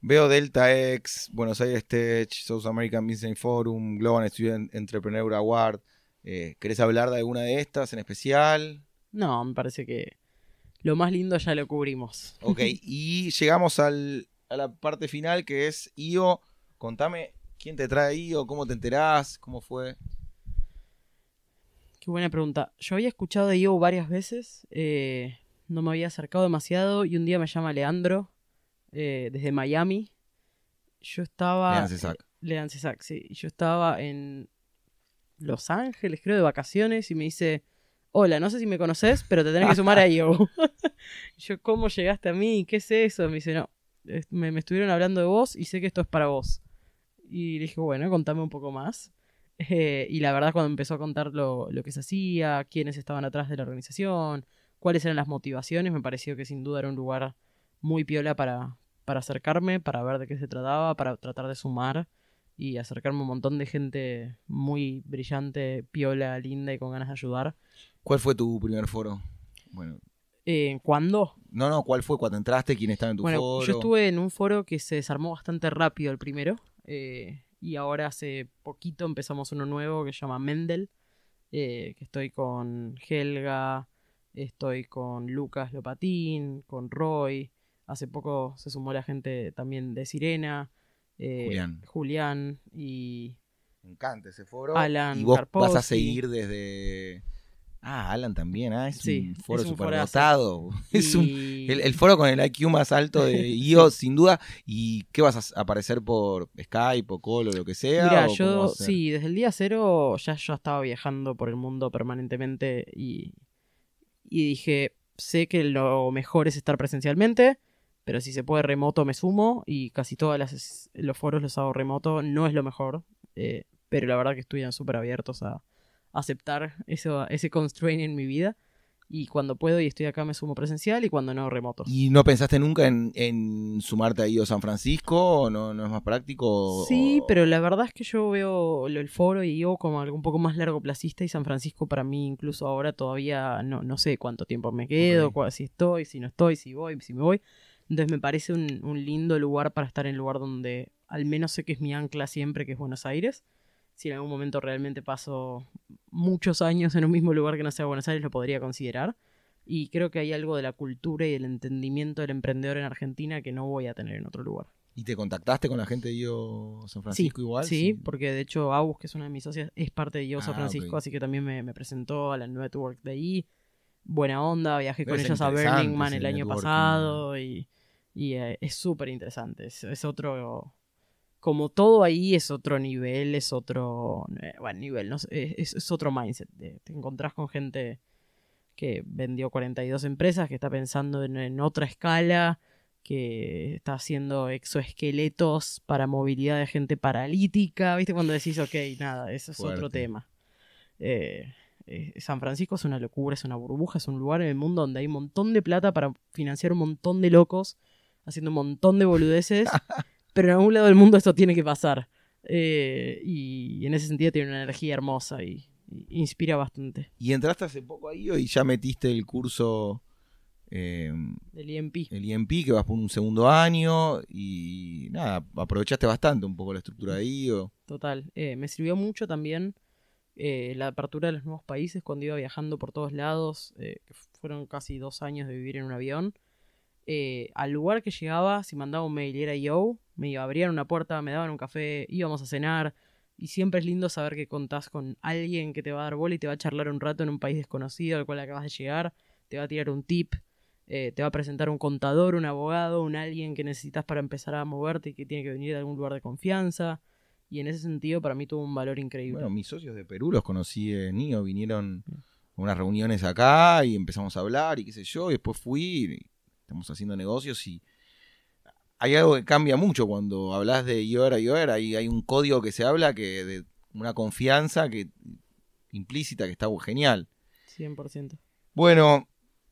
Veo Delta X, Buenos Aires Tech, South American Business Forum, Global Student Entrepreneur Award. Eh, ¿Querés hablar de alguna de estas en especial? No, me parece que lo más lindo ya lo cubrimos. Ok, y llegamos al, a la parte final que es IO. Contame quién te trae IO, cómo te enterás, cómo fue. Qué buena pregunta. Yo había escuchado de IO varias veces, eh, no me había acercado demasiado y un día me llama Leandro eh, desde Miami. Yo estaba... Leandro Cesac. eh, Leandro Cesac, sí. Yo estaba en Los Ángeles, creo, de vacaciones y me dice, hola, no sé si me conoces, pero te tenés que sumar a IO. yo, ¿cómo llegaste a mí? ¿Qué es eso? Me dice, no, me estuvieron hablando de vos y sé que esto es para vos. Y le dije, bueno, contame un poco más. Eh, y la verdad, cuando empezó a contar lo, lo que se hacía, quiénes estaban atrás de la organización, cuáles eran las motivaciones, me pareció que sin duda era un lugar muy piola para, para acercarme, para ver de qué se trataba, para tratar de sumar y acercarme a un montón de gente muy brillante, piola, linda y con ganas de ayudar. ¿Cuál fue tu primer foro? Bueno, Eh, ¿Cuándo? no, no, ¿cuál fue cuando entraste? ¿Quién estaba en tu Bueno, foro? yo estuve en un foro que se desarmó bastante rápido el primero. Eh, y ahora hace poquito empezamos uno nuevo que se llama Mendel. eh, que estoy con Helga, estoy con Lucas Lopatín, con Roy. Hace poco se sumó la gente también de Sirena. eh, Julián. Julián y Me encanta ese foro. Alan y vos vas a seguir desde... Ah, Alan también, ah, es Sí, un foro es un superdotado. Es un, el, el foro con el IQ más alto de IO, sin duda. ¿Y qué vas a aparecer por Skype o Call o lo que sea? Mira, yo sí, desde el día cero ya yo estaba viajando por el mundo permanentemente y, y dije, sé que lo mejor es estar presencialmente, pero si se puede remoto me sumo y casi todos los foros los hago remoto, no es lo mejor, eh, pero la verdad que estuvieron súper abiertos a aceptar eso, ese constraint en mi vida y cuando puedo y estoy acá me sumo presencial y cuando no remoto. ¿Y no pensaste nunca en, en sumarte a IO San Francisco? ¿O no, no es más práctico? Sí, pero la verdad es que yo veo el foro y yo como algo un poco más largo placista y San Francisco para mí incluso ahora todavía no, no sé cuánto tiempo me quedo, Ok. cua- si estoy, si no estoy, si voy, si me voy. Entonces me parece un, un lindo lugar para estar en el lugar donde al menos sé que es mi ancla siempre, que es Buenos Aires. Si en algún momento realmente paso muchos años en un mismo lugar que no sea Buenos Aires, lo podría considerar. Y creo que hay algo de la cultura y del entendimiento del emprendedor en Argentina que no voy a tener en otro lugar. ¿Y te contactaste con la gente de IO San Francisco igual? Sí, porque de hecho Agus, que es una de mis socias, es parte de IO San Ah, Francisco, así que también me, me presentó a la network de ahí. Buena onda, viajé Debe con ellos a Burning Man el año networking. pasado y, y, eh, es súper interesante. Es, es otro. Como todo ahí es otro nivel, es otro. eh, bueno, nivel, no sé, es, es otro mindset. de- Te encontrás con gente que vendió 42 empresas, que está pensando en, en otra escala, que está haciendo exoesqueletos para movilidad de gente paralítica. ¿Viste? Cuando decís, ok, nada, eso es otro tema. Eh, eh, San Francisco es una locura, es una burbuja, es un lugar en el mundo donde hay un montón de plata para financiar un montón de locos haciendo un montón de boludeces, pero en algún lado del mundo esto tiene que pasar. Eh, y en ese sentido tiene una energía hermosa y, y inspira bastante. Y entraste hace poco a IO y ya metiste el curso, eh, Del IMP. el IMP, que vas por un segundo año. Y nada, aprovechaste bastante un poco la estructura de IO. Total. Eh, me sirvió mucho también eh, la apertura de los nuevos países cuando iba viajando por todos lados, que fueron casi dos años de vivir en un avión. Al lugar que llegaba, si mandaba un mail y era yo, me iba a abrir una puerta, me daban un café, íbamos a cenar. Y siempre es lindo saber que contás con alguien que te va a dar bola y te va a charlar un rato en un país desconocido al cual acabas de llegar, te va a tirar un tip, eh, te va a presentar un contador, un abogado, un alguien que necesitas para empezar a moverte y que tiene que venir de algún lugar de confianza. Y en ese sentido para mí tuvo un valor increíble. Bueno, mis socios de Perú los conocí en IO, vinieron a unas reuniones acá y empezamos a hablar y qué sé yo. Y después fui, y estamos haciendo negocios y hay algo que cambia mucho cuando hablas de IOR a IOR. Hay, hay un código que se habla que de una confianza que implícita que está genial. 100%. Bueno,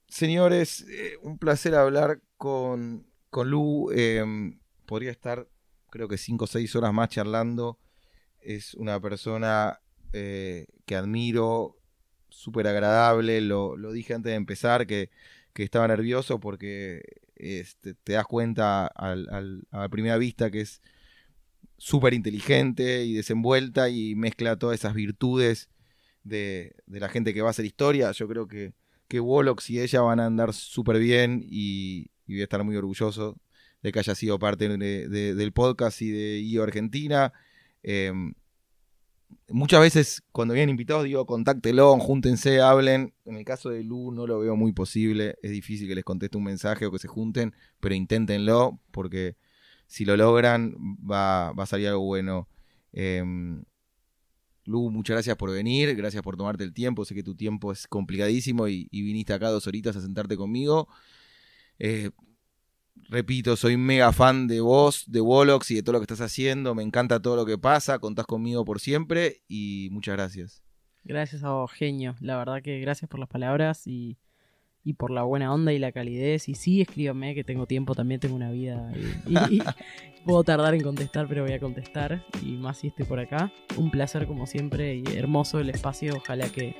señores, eh, un placer hablar con, con Lu. Eh, podría estar, creo que 5 o 6 horas más charlando. Es una persona eh, que admiro, súper agradable. Lo, lo dije antes de empezar que, que estaba nervioso porque este, te das cuenta a primera vista que es súper inteligente y desenvuelta y mezcla todas esas virtudes de, la gente que va a hacer historia. Yo creo que, que Wolox y ella van a andar súper bien y, y voy a estar muy orgulloso de que haya sido parte de- de- del podcast y de IO Argentina. Eh, muchas veces cuando vienen invitados digo, contáctelo, júntense, hablen. En el caso de Lu no lo veo muy posible. Es difícil que les conteste un mensaje o que se junten, pero inténtenlo porque si lo logran va, va a salir algo bueno. Eh, Lu, muchas gracias por venir, gracias por tomarte el tiempo. Sé que tu tiempo es complicadísimo y, y viniste acá dos horitas a sentarte conmigo. Eh, repito, soy mega fan de vos, de Wolox y de todo lo que estás haciendo. Me encanta todo lo que pasa. Contás conmigo por siempre y muchas gracias. Gracias a vos, genio. La verdad que gracias por las palabras y, y por la buena onda y la calidez. Y sí, escríbanme que tengo tiempo, también tengo una vida y, y puedo tardar en contestar, pero voy a contestar. Y más si estoy por acá. Un placer como siempre y hermoso el espacio. Ojalá que,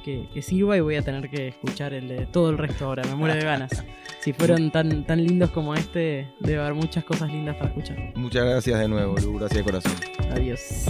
que, que sirva y voy a tener que escuchar el de todo el resto ahora. Me muero de ganas. Si fueron tan, tan lindos como este, debe haber muchas cosas lindas para escuchar. Muchas gracias de nuevo, Lu. Gracias de corazón. Adiós.